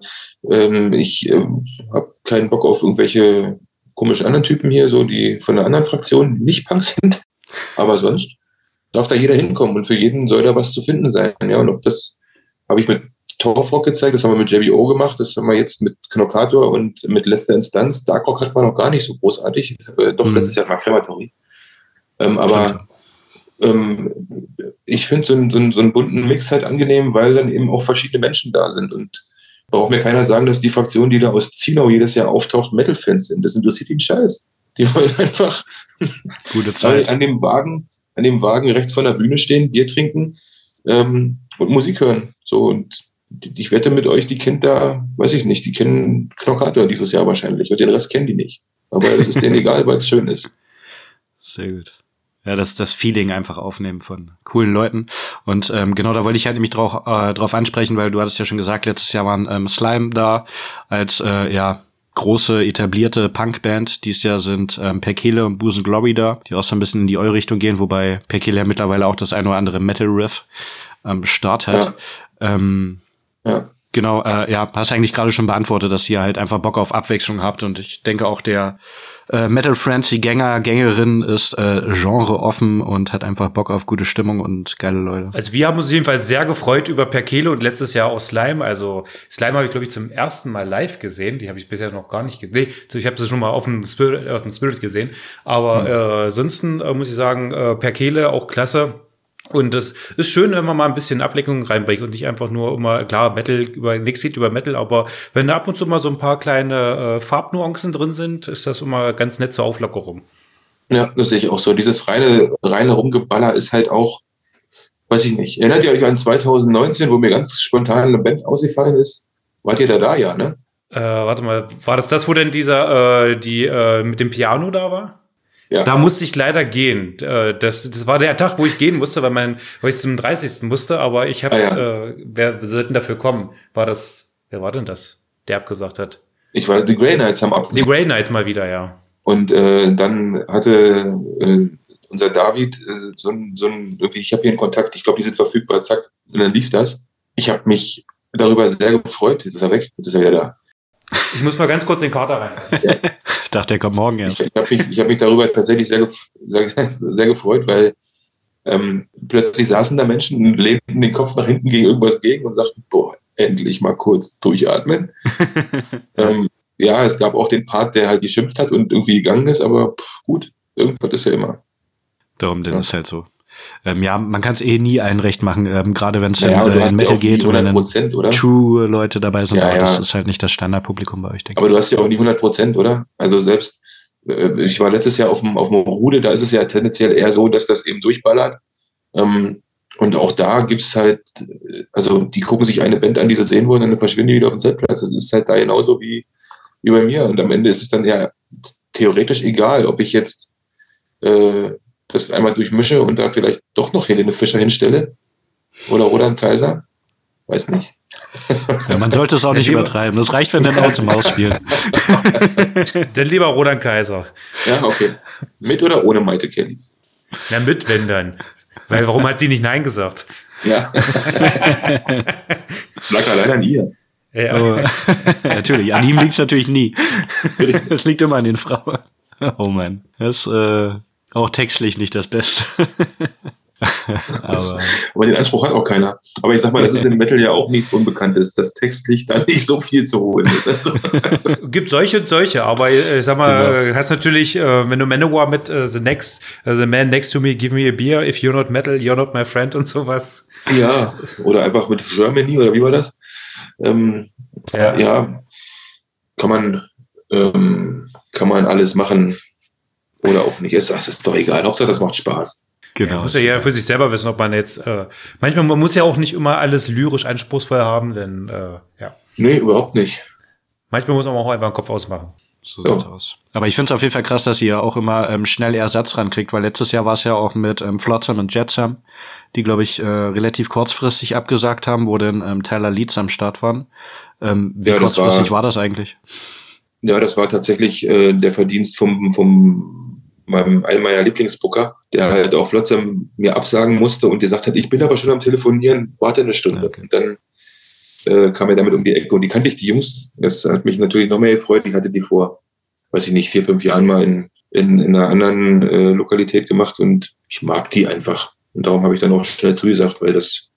ähm, ich äh, habe keinen Bock auf irgendwelche komischen anderen Typen hier, so die von einer anderen Fraktion nicht Punk sind. Aber sonst darf da jeder hinkommen und für jeden soll da was zu finden sein. Ja, und ob das habe ich mit Torfrock gezeigt, das haben wir mit JBO gemacht, das haben wir jetzt mit Knockator und mit letzter Instanz. Darkrock hat man noch gar nicht so großartig. Äh, doch, mhm. letztes Jahr war Crematory. Ähm, aber ähm, ich finde so, so, so einen bunten Mix halt angenehm, weil dann eben auch verschiedene Menschen da sind. Und braucht mir keiner sagen, dass die Fraktion, die da aus Zielau jedes Jahr auftaucht, Metal-Fans sind. Das interessiert ihn scheiß. Die wollen *laughs* einfach Gute Zeit. an dem Wagen, an dem Wagen rechts von der Bühne stehen, Bier trinken ähm, und Musik hören. So und ich wette mit euch, die kennt da, weiß ich nicht, die kennen Knockator dieses Jahr wahrscheinlich und den Rest kennen die nicht. Aber das ist denen *laughs* egal, weil es schön ist. Sehr gut. Ja, das, das Feeling einfach aufnehmen von coolen Leuten. Und ähm, genau, da wollte ich halt nämlich drauf, äh, drauf ansprechen, weil du hattest ja schon gesagt, letztes Jahr waren ähm, Slime da als äh, ja große etablierte Punkband. Dieses Jahr sind ähm, Perkele und Busen Glory da, die auch so ein bisschen in die eure Richtung gehen, wobei Perkele ja mittlerweile auch das ein oder andere Metal-Riff ähm, Start hat. Ja. Ähm, ja. Genau, äh, ja, hast eigentlich gerade schon beantwortet, dass ihr halt einfach Bock auf Abwechslung habt und ich denke auch der äh, Metal Frenzy Gänger, Gängerin ist äh, Genre offen und hat einfach Bock auf gute Stimmung und geile Leute. Also wir haben uns jedenfalls sehr gefreut über Perkele und letztes Jahr auch Slime. Also Slime habe ich glaube ich zum ersten Mal live gesehen. Die habe ich bisher noch gar nicht gesehen. Nee, ich habe sie schon mal auf dem Spirit, auf dem Spirit gesehen. Aber hm. äh, ansonsten äh, muss ich sagen, äh, Perkele auch klasse. Und das ist schön, wenn man mal ein bisschen Ablenkung reinbringt und nicht einfach nur immer, klar, Metal über nichts geht über Metal, aber wenn da ab und zu mal so ein paar kleine äh, Farbnuancen drin sind, ist das immer ganz nett zur Auflockerung. Ja, das sehe ich auch so. Dieses reine, reine Rumgeballer ist halt auch, weiß ich nicht. Erinnert ihr euch an 2019, wo mir ganz spontan eine Band ausgefallen ist? Wart ihr da da, ja, ne? Äh, warte mal, war das das, wo denn dieser, äh, die äh, mit dem Piano da war? Ja. Da musste ich leider gehen. Äh, das, das war der Tag, wo ich gehen musste, weil, mein, weil ich zum 30. musste, aber ich habe ah, ja. äh, wer sollten dafür kommen? War das, wer war denn das, der abgesagt hat? Ich weiß, die Grey Knights haben abgesagt. Die Grey Knights mal wieder, ja. Und äh, dann hatte äh, unser David äh, so ein, so ein, irgendwie, ich habe hier einen Kontakt, ich glaube, die sind verfügbar, zack, und dann lief das. Ich habe mich darüber sehr gefreut. Jetzt ist er weg, jetzt ist er wieder da. Ich muss mal ganz kurz den Kater rein. Ich dachte, er kommt morgen erst. Ich, ich habe mich, hab mich darüber tatsächlich sehr, sehr, sehr gefreut, weil ähm, plötzlich saßen da Menschen und lehnten den Kopf nach hinten gegen irgendwas gegen und sagten, boah, endlich mal kurz durchatmen. *laughs* ähm, ja, es gab auch den Part, der halt geschimpft hat und irgendwie gegangen ist, aber pff, gut, irgendwas ist ja immer. Darum, denn ja. ist halt so. Ähm, ja, man kann es eh nie allen recht machen, ähm, gerade wenn es naja, in, äh, in Metal geht oder wenn True-Leute dabei sind, ja, aber ja. das ist halt nicht das Standardpublikum bei euch, denke Aber du hast ja auch nie 100 Prozent, oder? Also selbst, äh, ich war letztes Jahr auf dem, auf dem Rude, da ist es ja tendenziell eher so, dass das eben durchballert. Ähm, und auch da gibt es halt, also die gucken sich eine Band an, die sie sehen wollen, und dann verschwinden die wieder auf dem Zeltplatz. Das ist halt da genauso wie, wie bei mir. Und am Ende ist es dann ja theoretisch egal, ob ich jetzt äh, das einmal durchmische und da vielleicht doch noch Helene Fischer hinstelle oder Roland Kaiser. Weiß nicht. *laughs* Ja, man sollte es auch nicht übertreiben. Das reicht, wenn der Maus zum Maus spielt. *laughs* Dann lieber Roland Kaiser. Ja, okay. Mit oder ohne Maite Kelly? Na, mit, wenn dann. Weil warum hat sie nicht Nein gesagt? Ja. *laughs* das lag leider an ihr. Ja. Oh, natürlich, an ihm liegt es natürlich nie. Es liegt immer an den Frauen. Oh Mann. Das, äh, auch textlich nicht das Beste. *laughs* aber, aber, den Anspruch hat auch keiner. Aber ich sag mal, das ist im Metal ja auch nichts Unbekanntes, dass textlich da nicht so viel zu holen ist. Also *laughs* Gibt solche und solche, aber äh, ich sag mal, genau. hast natürlich, äh, wenn du Manowar mit uh, The Next, uh, The Man Next to Me, Give Me a Beer, If You're Not Metal, You're Not My Friend und sowas. Ja, oder einfach mit Germany, oder wie war das? Ähm, ja. ja. kann man, ähm, kann man alles machen oder auch nicht. Es, es ist doch egal. Hauptsache, das macht Spaß. Genau. Ja, muss ja jeder für sich selber wissen, ob man jetzt, äh, manchmal, man muss ja auch nicht immer alles lyrisch anspruchsvoll haben, denn, äh, ja. Nee, überhaupt nicht. Manchmal muss man auch einfach den Kopf ausmachen. So ja. aus. Aber ich finde es auf jeden Fall krass, dass ihr auch immer ähm, schnell Ersatz rankriegt, weil letztes Jahr war es ja auch mit ähm, Flotsam und Jetsam, die, glaube ich, äh, relativ kurzfristig abgesagt haben, wo dann ähm, Tyler Leeds am Start waren. Ähm, wie ja, kurzfristig war, war, das eigentlich? Ja, das war tatsächlich äh, der Verdienst vom, vom meinem, einem meiner Lieblingsbooker, der halt auch Flotsam mir absagen musste und gesagt hat, ich bin aber schon am Telefonieren, warte eine Stunde. Okay. Und dann äh, kam er damit um die Ecke und die kannte ich, die Jungs. Das hat mich natürlich noch mehr gefreut. Ich hatte die vor, weiß ich nicht, vier, fünf Jahren mal in, in, in einer anderen äh, Lokalität gemacht und ich mag die einfach. Und darum habe ich dann auch schnell zugesagt, weil das,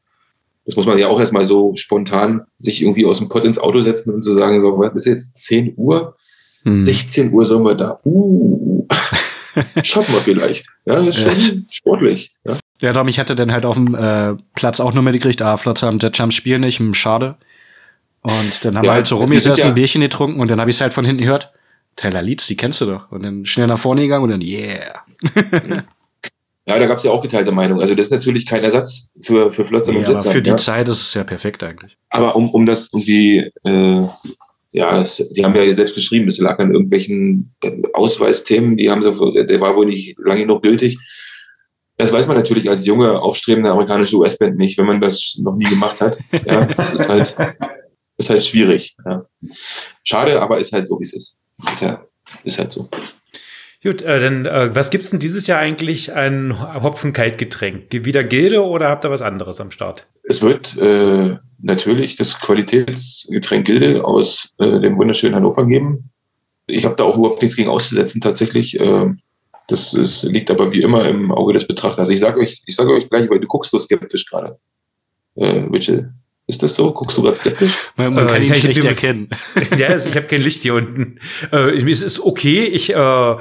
das muss man ja auch erstmal so spontan sich irgendwie aus dem Pott ins Auto setzen und zu so sagen, so, was ist jetzt 10 Uhr? Hm. 16 Uhr sollen wir da. Uh, *laughs* schaffen wir vielleicht. Ja, ist schon ja. sportlich. Ja. Ja, darum, ich hatte dann halt auf dem äh, Platz auch nur mitgekriegt, ah, Flotzer und Jetjump spielen nicht, hm, schade. Und dann haben ja, wir halt so rumgesessen, ja ein Bierchen getrunken und dann habe ich es halt von hinten gehört. Taylor Leeds, die kennst du doch. Und dann schnell nach vorne gegangen und dann, yeah. *laughs* ja, da gab es ja auch geteilte Meinung. Also das ist natürlich kein Ersatz für, für Flotzer nee, und Jetjump. Für die ja. Zeit ist es ja perfekt eigentlich. Aber um, um das irgendwie, äh, ja, es, die haben ja selbst geschrieben, es lag an irgendwelchen Ausweisthemen, die haben so, der war wohl nicht lange genug gültig. Das weiß man natürlich als junge, aufstrebende amerikanische US-Band nicht, wenn man das noch nie gemacht hat. Ja, das ist halt, *laughs* ist halt schwierig. Ja. Schade, aber ist halt so, wie es ist. Ist, ja, ist halt so. Gut, äh, dann äh, was gibt's denn dieses Jahr eigentlich ein Hopfen-Kaltgetränk? Wieder Gilde oder habt ihr was anderes am Start? Es wird äh, natürlich das Qualitätsgetränk Gilde aus äh, dem wunderschönen Hannover geben. Ich habe da auch überhaupt nichts gegen auszusetzen tatsächlich. Äh, das ist, liegt aber wie immer im Auge des Betrachters. Ich sage euch, ich sage euch gleich, weil du guckst so skeptisch gerade. Äh, Mitchell, ist das so? Guckst du gerade skeptisch? *laughs* Man, man kann äh, ihn nicht erkennen. *laughs* ja, also ich habe kein Licht hier unten. Äh, es ist okay. Ich, äh,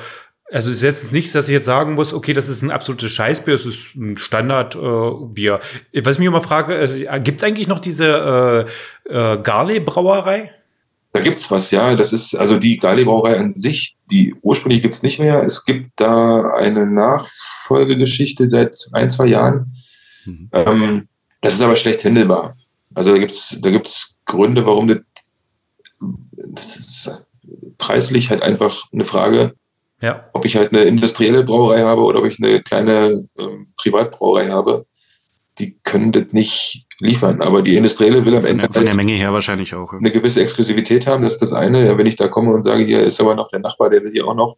also es ist jetzt nichts, dass ich jetzt sagen muss, okay, das ist ein absolutes Scheißbier, es ist ein Standardbier. Äh, Was ich mich immer frage, also, gibt es eigentlich noch diese äh, äh, Garley-Brauerei? Da gibt's was, ja. Das ist also die Gali-Brauerei an sich, die ursprünglich gibt's nicht mehr. Es gibt da eine Nachfolgegeschichte seit ein, zwei Jahren. Mhm. Ähm, das ist aber schlecht händelbar. Also da gibt's da gibt's Gründe, warum das, das ist preislich halt einfach eine Frage, ja. ob ich halt eine industrielle Brauerei habe oder ob ich eine kleine ähm, Privatbrauerei habe. Die können das nicht liefern. Aber die Industrielle will am Ende. Von der Menge her wahrscheinlich auch. Eine gewisse Exklusivität haben, das ist das eine. Ja, wenn ich da komme und sage, hier ist aber noch der Nachbar, der will hier auch noch.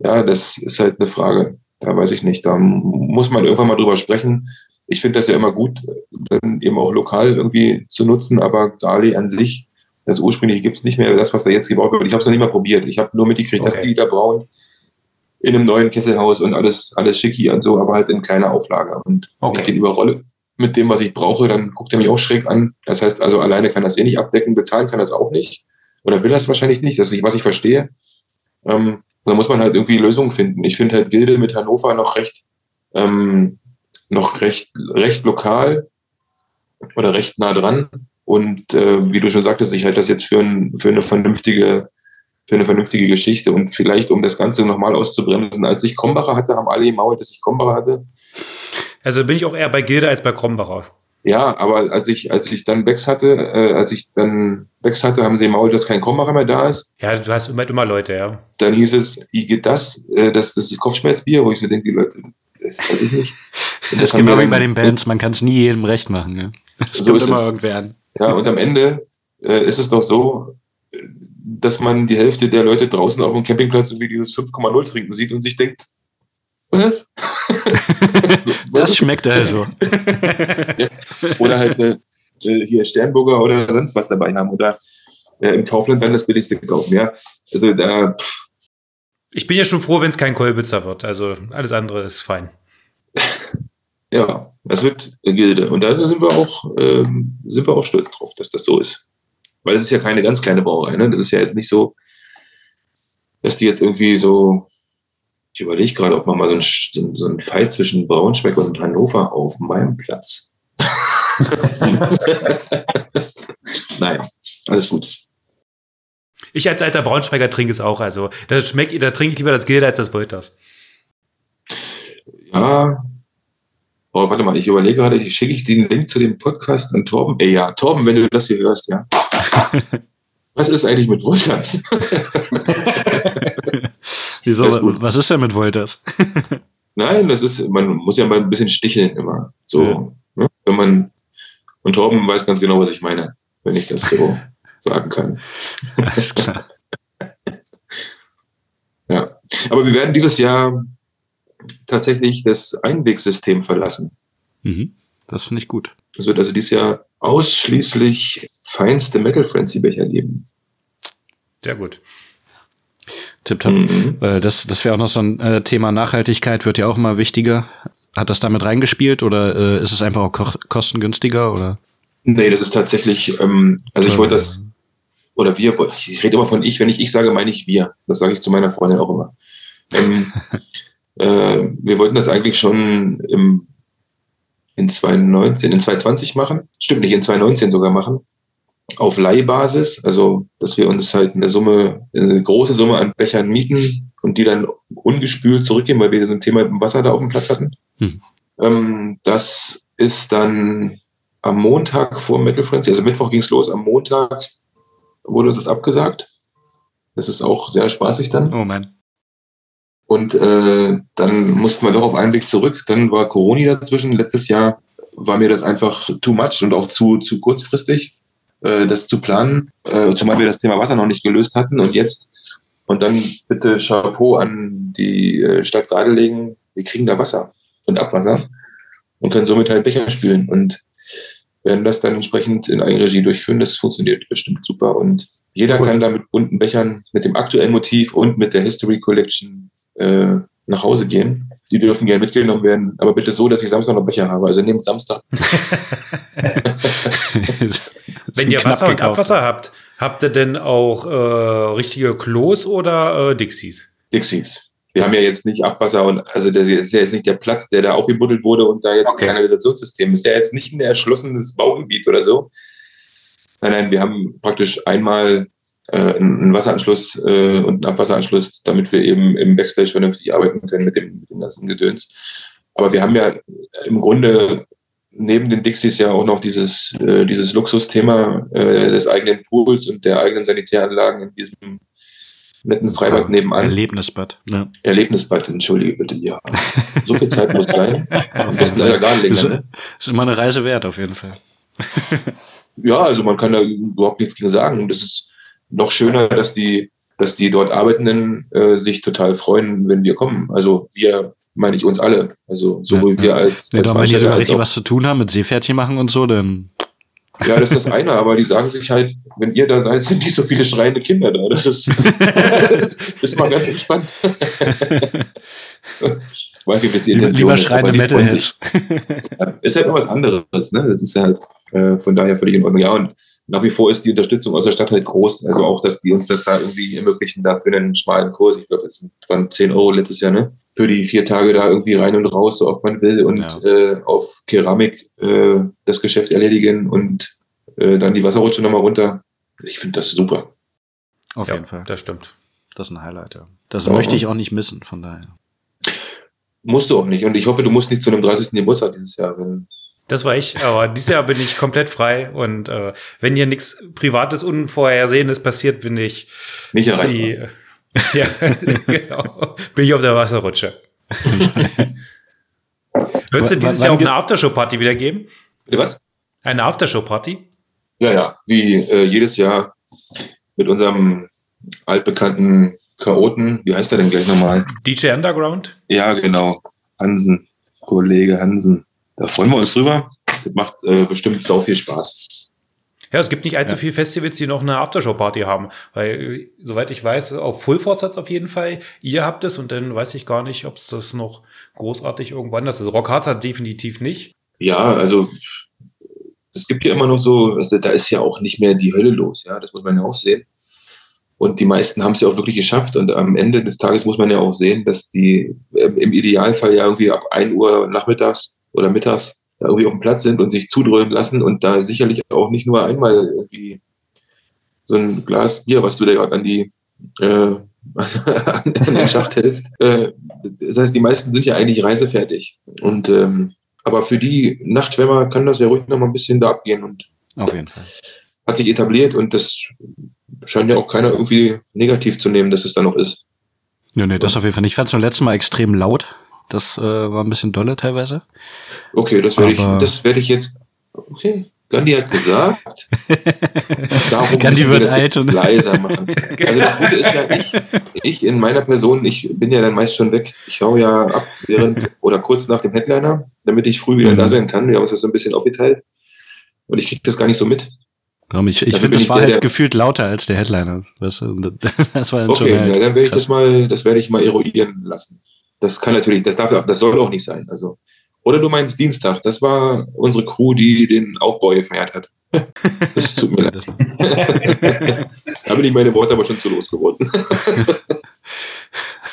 Ja, das ist halt eine Frage. Da weiß ich nicht. Da muss man irgendwann mal drüber sprechen. Ich finde das ja immer gut, dann eben auch lokal irgendwie zu nutzen, aber Gali an sich, das ursprüngliche gibt es nicht mehr, das, was da jetzt gebaut wird. Ich habe es noch nicht mal probiert. Ich habe nur mitgekriegt, okay. dass die da brauen in einem neuen Kesselhaus und alles, alles schicki und so, aber halt in kleiner Auflage. Und okay. ich den überrolle, mit dem, was ich brauche, dann guckt er mich auch schräg an. Das heißt also, alleine kann das eh nicht abdecken, bezahlen kann das auch nicht. Oder will das wahrscheinlich nicht, das ist nicht, was ich verstehe. Ähm, da muss man halt irgendwie Lösungen finden. Ich finde halt Gilde mit Hannover noch recht, ähm, noch recht, recht lokal oder recht nah dran. Und äh, wie du schon sagtest, ich halte das jetzt für, ein, für eine vernünftige für eine vernünftige Geschichte. Und vielleicht, um das Ganze nochmal auszubremsen, als ich Krombacher hatte, haben alle gemault, dass ich Krombacher hatte. Also bin ich auch eher bei Gilde als bei Krombacher. Ja, aber als ich, als ich dann Becks hatte, äh, als ich dann Becks hatte, haben sie Maul, dass kein Krombacher mehr da ist. Ja, du hast immer, immer Leute, ja. Dann hieß es, wie geht das? Äh, das, das ist Kopfschmerzbier, wo ich so denke, die Leute, das weiß ich nicht. Und das ist genau wie bei den Bands, man kann es nie jedem recht machen. Ne? Das so ist immer es. irgendwer an. Ja, und am Ende äh, ist es doch so, dass man die Hälfte der Leute draußen auf dem Campingplatz irgendwie dieses 5,0 trinken sieht und sich denkt, was? *laughs* das schmeckt also. ja. Oder halt eine, äh, hier Sternburger oder sonst was dabei haben oder äh, im Kaufland dann das billigste kaufen. Ja, also da. Pff. Ich bin ja schon froh, wenn es kein Kolbitzer wird. Also alles andere ist fein. *laughs* Ja, das wird Gilde. Und da sind wir auch, ähm, sind wir auch stolz drauf, dass das so ist. Weil es ist ja keine ganz kleine Brauerei. Ne? Das ist ja jetzt nicht so, dass die jetzt irgendwie so ich überlege gerade, ob man mal so ein, so ein Fight zwischen Braunschweig und Hannover auf meinem Platz. *laughs* Nein, alles gut. Ich als alter Braunschweiger trinke es auch. Also, da schmeckt, da trinke ich lieber das Gilde als das Wolters. Ja. Oh, warte mal, ich überlege gerade, schicke ich den Link zu dem Podcast an Torben? Ey, ja, Torben, wenn du das hier hörst, ja. *laughs* Was ist eigentlich mit Wolters? *laughs* Wieso? Ist was ist denn mit Wolters? *laughs* Nein, das ist, man muss ja mal ein bisschen sticheln immer. So, ja. ne? wenn man, und Torben weiß ganz genau, was ich meine, wenn ich das so sagen kann. Alles klar. ja. Aber wir werden dieses Jahr tatsächlich das Einwegsystem verlassen. Mhm. Das finde ich gut. Es wird also dieses Jahr ausschließlich feinste Metal Frenzy Becher geben. Sehr gut. Tipptopp. Mhm. Weil das, das wäre auch noch so ein äh, Thema Nachhaltigkeit, wird ja auch immer wichtiger. Hat das damit reingespielt oder äh, ist es einfach auch ko kostengünstiger? Oder? Nee, das ist tatsächlich, ähm, also ich wollte das, oder wir, ich rede immer von ich, wenn ich ich sage, meine ich wir. Das sage ich zu meiner Freundin auch immer. Ähm, *laughs* äh, wir wollten das eigentlich schon im, in 2019, in 2020 machen. Stimmt nicht, in 2019 sogar machen auf Leihbasis, also dass wir uns halt eine Summe, eine große Summe an Bechern mieten und die dann ungespült zurückgeben, weil wir so ein Thema mit dem Wasser da auf dem Platz hatten. Hm. Ähm, das ist dann am Montag vor Metal Frenzy, also Mittwoch ging es los, am Montag wurde uns das abgesagt. Das ist auch sehr spaßig dann. Oh man. Und äh, dann mussten wir doch auf einen Weg zurück. Dann war Corona dazwischen. Letztes Jahr war mir das einfach too much und auch zu, zu kurzfristig. Äh, das zu planen, äh, zumal wir das Thema Wasser noch nicht gelöst hatten und jetzt und dann bitte Chapeau an die äh, Stadt gerade legen, wir kriegen da Wasser und Abwasser und können somit halt Becher spülen und werden das dann entsprechend in Eigenregie durchführen. Das funktioniert bestimmt super und jeder cool. kann da mit bunten Bechern, mit dem aktuellen Motiv und mit der History Collection äh, nach Hause gehen. Die dürfen gerne mitgenommen werden, aber bitte so, dass ich Samstag noch Becher habe. Also nehmt Samstag. *laughs* *laughs* Wenn ihr Wasser und Abwasser habt, habt ihr denn auch äh, richtige Klos oder äh, Dixies? Dixies. Wir haben ja jetzt nicht Abwasser und also das ist ja jetzt nicht der Platz, der da aufgebuddelt wurde und da jetzt okay. ein Kanalisationssystem ist. ja jetzt nicht ein erschlossenes Baugebiet oder so. Nein, nein, wir haben praktisch einmal einen Wasseranschluss äh, und einen Abwasseranschluss, damit wir eben im Backstage vernünftig arbeiten können mit dem, mit dem ganzen Gedöns. Aber wir haben ja im Grunde neben den Dixies ja auch noch dieses, äh, dieses Luxusthema äh, des eigenen Pools und der eigenen Sanitäranlagen in diesem netten Freibad nebenan. Erlebnisbad. Ja. Erlebnisbad, entschuldige bitte, ja. So viel Zeit muss sein. *laughs* Am besten leider gar nicht länger. Ne? Ist immer eine Reise wert, auf jeden Fall. ja, also man kann da überhaupt nichts gegen sagen. Das ist noch schöner, dass die, dass die dort Arbeitenden äh, sich total freuen, wenn wir kommen. Also wir meine ich uns alle. Also sowohl ja, wir als. Ja, als wenn die so richtig was zu tun haben mit Seepferdchen machen und so, dann. Ja, das ist das eine, aber die sagen sich halt, wenn ihr da seid, sind nicht so viele schreiende Kinder da. Das ist, *laughs* ist mal ganz entspannt. *laughs* Weiß nicht, was die Intention Lieber schreiende Metalheads. ist halt noch was anderes, ne? Das ist halt äh, von daher völlig in Ordnung. Ja, und nach wie vor ist die Unterstützung aus der Stadt halt groß. Also auch, dass die uns das da irgendwie ermöglichen, dafür einen schmalen Kurs. Ich glaube, das waren 10 Euro letztes Jahr, ne? Für die vier Tage da irgendwie rein und raus, so oft man will und ja. äh, auf Keramik äh, das Geschäft erledigen und äh, dann die Wasserrutsche nochmal runter. Ich finde das super. Auf ja, jeden Fall. Das stimmt. Das ist ein Highlight, ja. Das ja. möchte ich auch nicht missen, von daher. Musst du auch nicht. Und ich hoffe, du musst nicht zu einem 30. Geburtstag dieses Jahr. Wenn das war ich, aber dieses Jahr bin ich komplett frei und äh, wenn hier nichts Privates, Unvorhersehendes passiert, bin ich nicht erreichbar. Die, *laughs* ja, genau. Bin ich auf der Wasserrutsche. Wird es denn dieses Jahr auch eine Aftershow-Party wieder geben? Bitte was? Eine Aftershow-Party? Ja, ja, wie äh, jedes Jahr mit unserem altbekannten Chaoten. Wie heißt er denn gleich nochmal? DJ Underground? Ja, genau. Hansen, Kollege Hansen. Da freuen wir uns drüber. Das macht äh, bestimmt sau viel Spaß. Ja, es gibt nicht allzu ja. viele Festivals, die noch eine Aftershow-Party haben. Weil, soweit ich weiß, auf Full Force hat es auf jeden Fall. Ihr habt es und dann weiß ich gar nicht, ob es das noch großartig irgendwann ist. Also Rock Hard hat definitiv nicht. Ja, also es gibt ja immer noch so, also, da ist ja auch nicht mehr die Hölle los, ja, das muss man ja auch sehen. Und die meisten haben es ja auch wirklich geschafft. Und am Ende des Tages muss man ja auch sehen, dass die im Idealfall ja irgendwie ab 1 Uhr nachmittags oder mittags da irgendwie auf dem Platz sind und sich zudröhnen lassen und da sicherlich auch nicht nur einmal irgendwie so ein Glas Bier, was du da gerade an die äh, *laughs* an den Schacht *laughs* hältst. Äh, das heißt, die meisten sind ja eigentlich reisefertig. Und ähm, aber für die Nachtschwimmer kann das ja ruhig noch mal ein bisschen da abgehen und auf jeden Fall hat sich etabliert und das scheint ja auch keiner irgendwie negativ zu nehmen, dass es da noch ist. Nee, nee, das auf jeden Fall nicht. Ich fand es beim letzten Mal extrem laut. Das äh, war ein bisschen dolle teilweise. Okay, das werde ich, das werde ich jetzt. Okay. Gandhi hat gesagt, *laughs* darum Gandhi wird alt und leiser machen. *laughs* Also das Gute ist ja, ich, ich in meiner Person, ich bin ja dann meist schon weg. Ich hau ja ab während oder kurz nach dem Headliner, damit ich früh wieder mhm. da sein kann. Wir haben uns das so ein bisschen aufgeteilt. Und ich kriege das gar nicht so mit. Ich, ich finde, das war halt gefühlt lauter als der Headliner. Das, *laughs* das war okay, halt ja, dann werde ich das mal, das werde ich mal eruieren lassen. Das kann natürlich, das darf, das soll auch nicht sein. Also oder du meinst Dienstag. Das war unsere Crew, die den Aufbau gefeiert hat. *laughs* Das tut mir leid. *laughs* da bin ich meine Worte aber schon zu losgeworden. *laughs*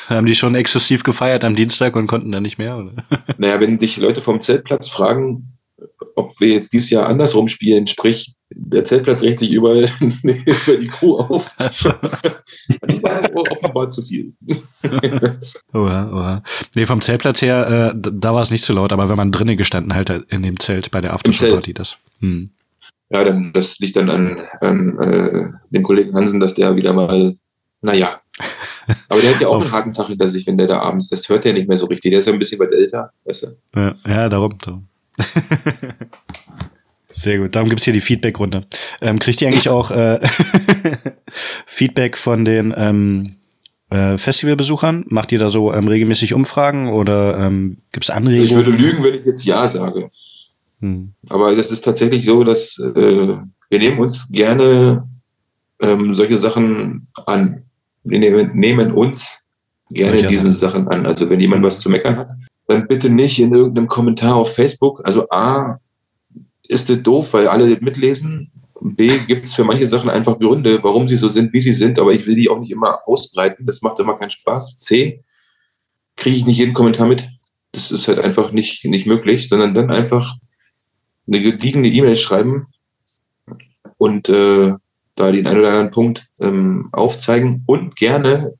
Haben die schon exzessiv gefeiert am Dienstag und konnten dann nicht mehr? Oder? Naja, wenn dich Leute vom Zeltplatz fragen, ob wir jetzt dieses Jahr andersrum spielen, sprich, der Zeltplatz regt sich über, *laughs* über die Crew auf. *laughs* War offenbar zu viel. *laughs* oha, oha. Nee, vom Zeltplatz her, äh, da war es nicht so laut, aber wenn man drinnen gestanden halt in dem Zelt bei der Aftershow-Party, das. Hm. Ja, dann, das liegt dann an, an äh, dem Kollegen Hansen, dass der wieder mal, naja. Aber der hat ja auch einen harten Tag hinter sich, wenn der da abends, das hört er nicht mehr so richtig. Der ist ja ein bisschen weit älter, weißt du? Ja, ja darum, darum. Sehr gut, darum gibt's hier die Feedback-Runde. Ähm, kriegt ihr eigentlich auch äh, *laughs* Feedback von den ähm, äh, Festivalbesuchern? Macht ihr da so ähm, regelmäßig Umfragen oder ähm, gibt es Anregungen? Ich würde lügen, wenn ich jetzt Ja sage. Hm. Aber das ist tatsächlich so, dass äh, wir nehmen uns gerne ähm, solche Sachen an. Wir nehmen, nehmen uns gerne diese Sachen an. Also wenn jemand was zu meckern hat, dann bitte nicht in irgendeinem Kommentar auf Facebook. Also A, ist das doof, weil alle mitlesen. B, gibt es für manche Sachen einfach Gründe, warum sie so sind, wie sie sind, aber ich will die auch nicht immer ausbreiten. Das macht immer keinen Spaß. C, kriege ich nicht jeden Kommentar mit. Das ist halt einfach nicht, nicht möglich, sondern dann einfach eine gediegene E-Mail schreiben und äh, da den einen oder anderen Punkt ähm, aufzeigen und gerne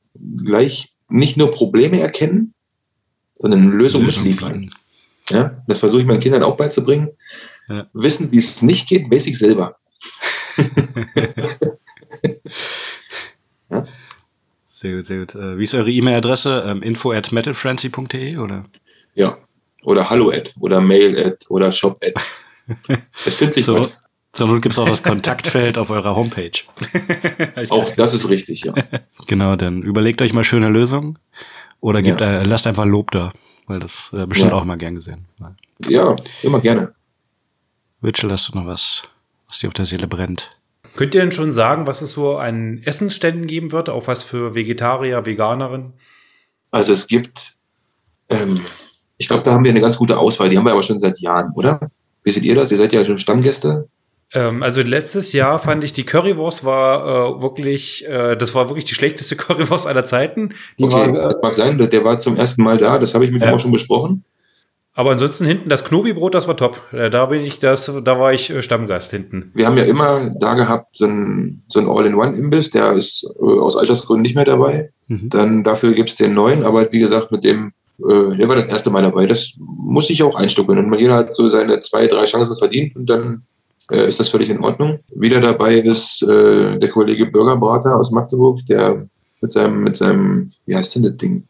gleich nicht nur Probleme erkennen, sondern eine Lösung, Lösung mitliefern. Ja, das versuche ich meinen Kindern auch beizubringen. Ja. Wissen, wie es nicht geht, basic selber. *laughs* ja? Sehr gut, sehr gut. Äh, wie ist eure E-Mail-Adresse? Ähm, info at metalfrenzy.de oder? Ja. Oder hallo at oder mail at oder shop at. *laughs* Es findet sich so. Zur Not gibt es auch das Kontaktfeld auf eurer Homepage. *laughs* auch das ist richtig, ja. Genau, dann überlegt euch mal schöne Lösungen oder gebt, ja. äh, lasst einfach Lob da, weil das äh, bestimmt ja. auch mal gern gesehen. Ja, immer gerne. Rachel, hast du noch was, was dir auf der Seele brennt? Könnt ihr denn schon sagen, was es so an Essensständen geben wird? Auch was für Vegetarier, Veganerinnen? Also es gibt, ähm, ich glaube, da haben wir eine ganz gute Auswahl. Die haben wir aber schon seit Jahren, oder? Wie seht ihr das? Ihr seid ja schon Stammgäste. Ähm, also letztes Jahr fand ich die Currywurst war äh, wirklich, äh, das war wirklich die schlechteste *laughs* Currywurst aller Zeiten. Die okay, war, das mag sein, der war zum ersten Mal da, das habe ich mit ja. ihm auch schon besprochen. Aber ansonsten hinten das Knobi-Brot, das war top. Äh, da bin ich, das, da war ich äh, Stammgast hinten. Wir haben ja immer da gehabt so ein, so ein All-in-One-Imbiss, der ist äh, aus Altersgründen nicht mehr dabei. Mhm. Dann dafür gibt's den neuen, aber wie gesagt, mit dem, äh, der war das erste Mal dabei. Das muss ich auch einstucken. Und jeder hat so seine zwei, drei Chancen verdient und dann äh, ist das völlig in Ordnung. Wieder dabei ist äh, der Kollege Bürgerbrater aus Magdeburg, der mit seinem, mit seinem, wie heißt denn das Ding?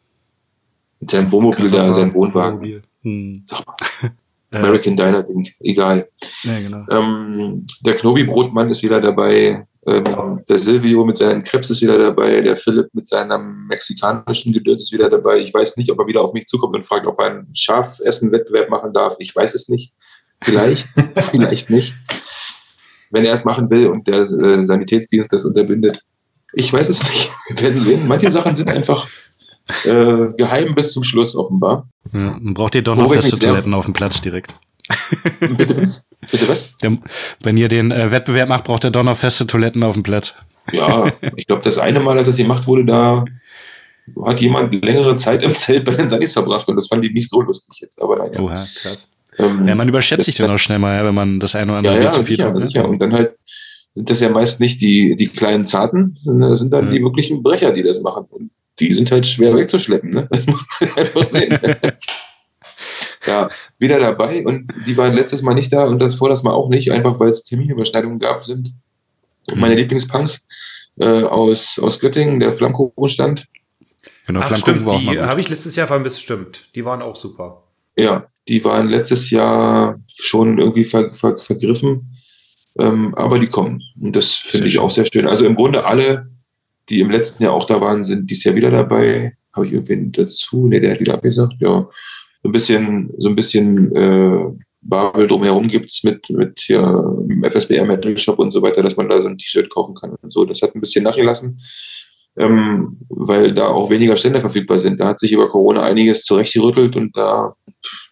Mit seinem Wohnmobil da, sein Wohnwagen. Hm. *laughs* American Diner Ding, egal. Ja, genau. ähm, der Knobi-Brotmann ist wieder dabei, ähm, der Silvio mit seinen Krebs ist wieder dabei, der Philipp mit seinem mexikanischen Gedöns ist wieder dabei. Ich weiß nicht, ob er wieder auf mich zukommt und fragt, ob er einen Schafessen-Wettbewerb machen darf. Ich weiß es nicht. Vielleicht, *laughs* vielleicht nicht wenn er es machen will und der äh, Sanitätsdienst das unterbindet. Ich weiß es nicht. Wir werden sehen. Manche Sachen sind einfach äh, geheim bis zum Schluss offenbar. Ja, braucht ihr doch noch feste Toiletten auf dem Platz direkt. *laughs* Bitte was? Bitte was? Wenn ihr den äh, Wettbewerb macht, braucht ihr doch noch feste Toiletten auf dem Platz. Ja, ich glaube, das eine Mal, als das gemacht wurde, da hat jemand längere Zeit im Zelt bei den Sanis verbracht und das fand ich nicht so lustig jetzt. Aber naja. Oha, krass. Ähm, ja, man überschätzt sich dann auch schnell mal, wenn man das eine oder andere ja, ja, zu viel sicher, sicher. Und dann halt sind das ja meist nicht die, die kleinen Zarten, sondern das sind dann mhm. die wirklichen Brecher, die das machen. Und die sind halt schwer wegzuschleppen. Ne? Das muss man *laughs* einfach sehen. *laughs* ja, wieder dabei und die waren letztes Mal nicht da und das vor das Mal auch nicht, einfach weil es Terminüberschneidungen gab, sind meine Lieblingspunks äh, aus, aus Göttingen, der Flammkuchenstand. Genau, Ach, stimmt, die habe ich letztes Jahr vermisst, stimmt. Die waren auch super. Ja, die waren letztes Jahr schon irgendwie ver, ver, vergriffen, ähm, aber die kommen. Und das finde ich schön. auch sehr schön. Also im Grunde alle, die im letzten Jahr auch da waren, sind dieses Jahr wieder dabei. Habe ich irgendwen dazu? Ne, der hat wieder abgesagt. Ja, so ein bisschen, so ein bisschen äh, Babel drumherum gibt's mit, mit hier FSBR Metal Shop und so weiter, dass man da so ein T-Shirt kaufen kann und so. Das hat ein bisschen nachgelassen, ähm, weil da auch weniger Stände verfügbar sind. Da hat sich über Corona einiges zurechtgerüttelt und da,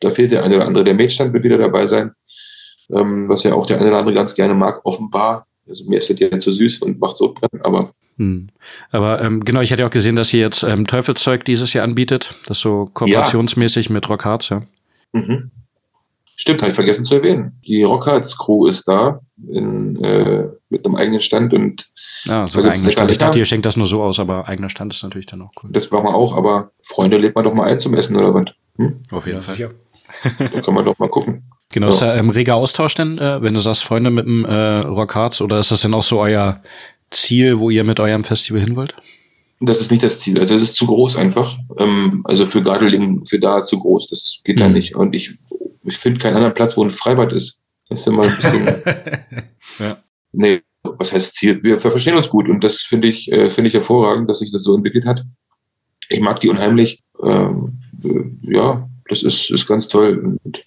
da fehlt der eine oder andere. Der Mate-Stand wird wieder dabei sein, ähm, was ja auch der eine oder andere ganz gerne mag, offenbar. Also mir ist das ja zu süß und macht so dran, aber. Hm. Aber ähm, genau, ich hatte auch gesehen, dass ihr jetzt ähm, Teufelszeug dieses Jahr anbietet. Das so kooperationsmäßig ja. mit Rock Hearts, ja. Mhm. Stimmt, habe ich vergessen zu erwähnen. Die Rockhards Crew ist da in, äh, mit einem eigenen Stand und ja, so eigener Stand. Ich dachte, ihr schenkt das nur so aus, aber eigener Stand ist natürlich dann auch cool. Das machen wir auch, aber Freunde, lädt man doch mal ein zum Essen oder was? Hm? Auf jeden ja, Fall. Ja. Da kann man doch mal gucken. Genau, ja. ist da ähm, reger Austausch denn, äh, wenn du sagst, Freunde mit dem äh, Rockhards, oder ist das denn auch so euer Ziel, wo ihr mit eurem Festival hin wollt? Das ist nicht das Ziel. Also es ist zu groß einfach. Ähm, also für Gardeling, für da zu groß. Das geht mhm. da nicht. Und ich ich finde keinen anderen Platz, wo ein Freibad ist. Das ist immer ein bisschen. *laughs* ja. Nee, was heißt Ziel? Wir verstehen uns gut und das finde ich, äh, finde ich hervorragend, dass sich das so entwickelt hat. Ich mag die unheimlich. Ähm, äh, ja, das ist, ist ganz toll. Und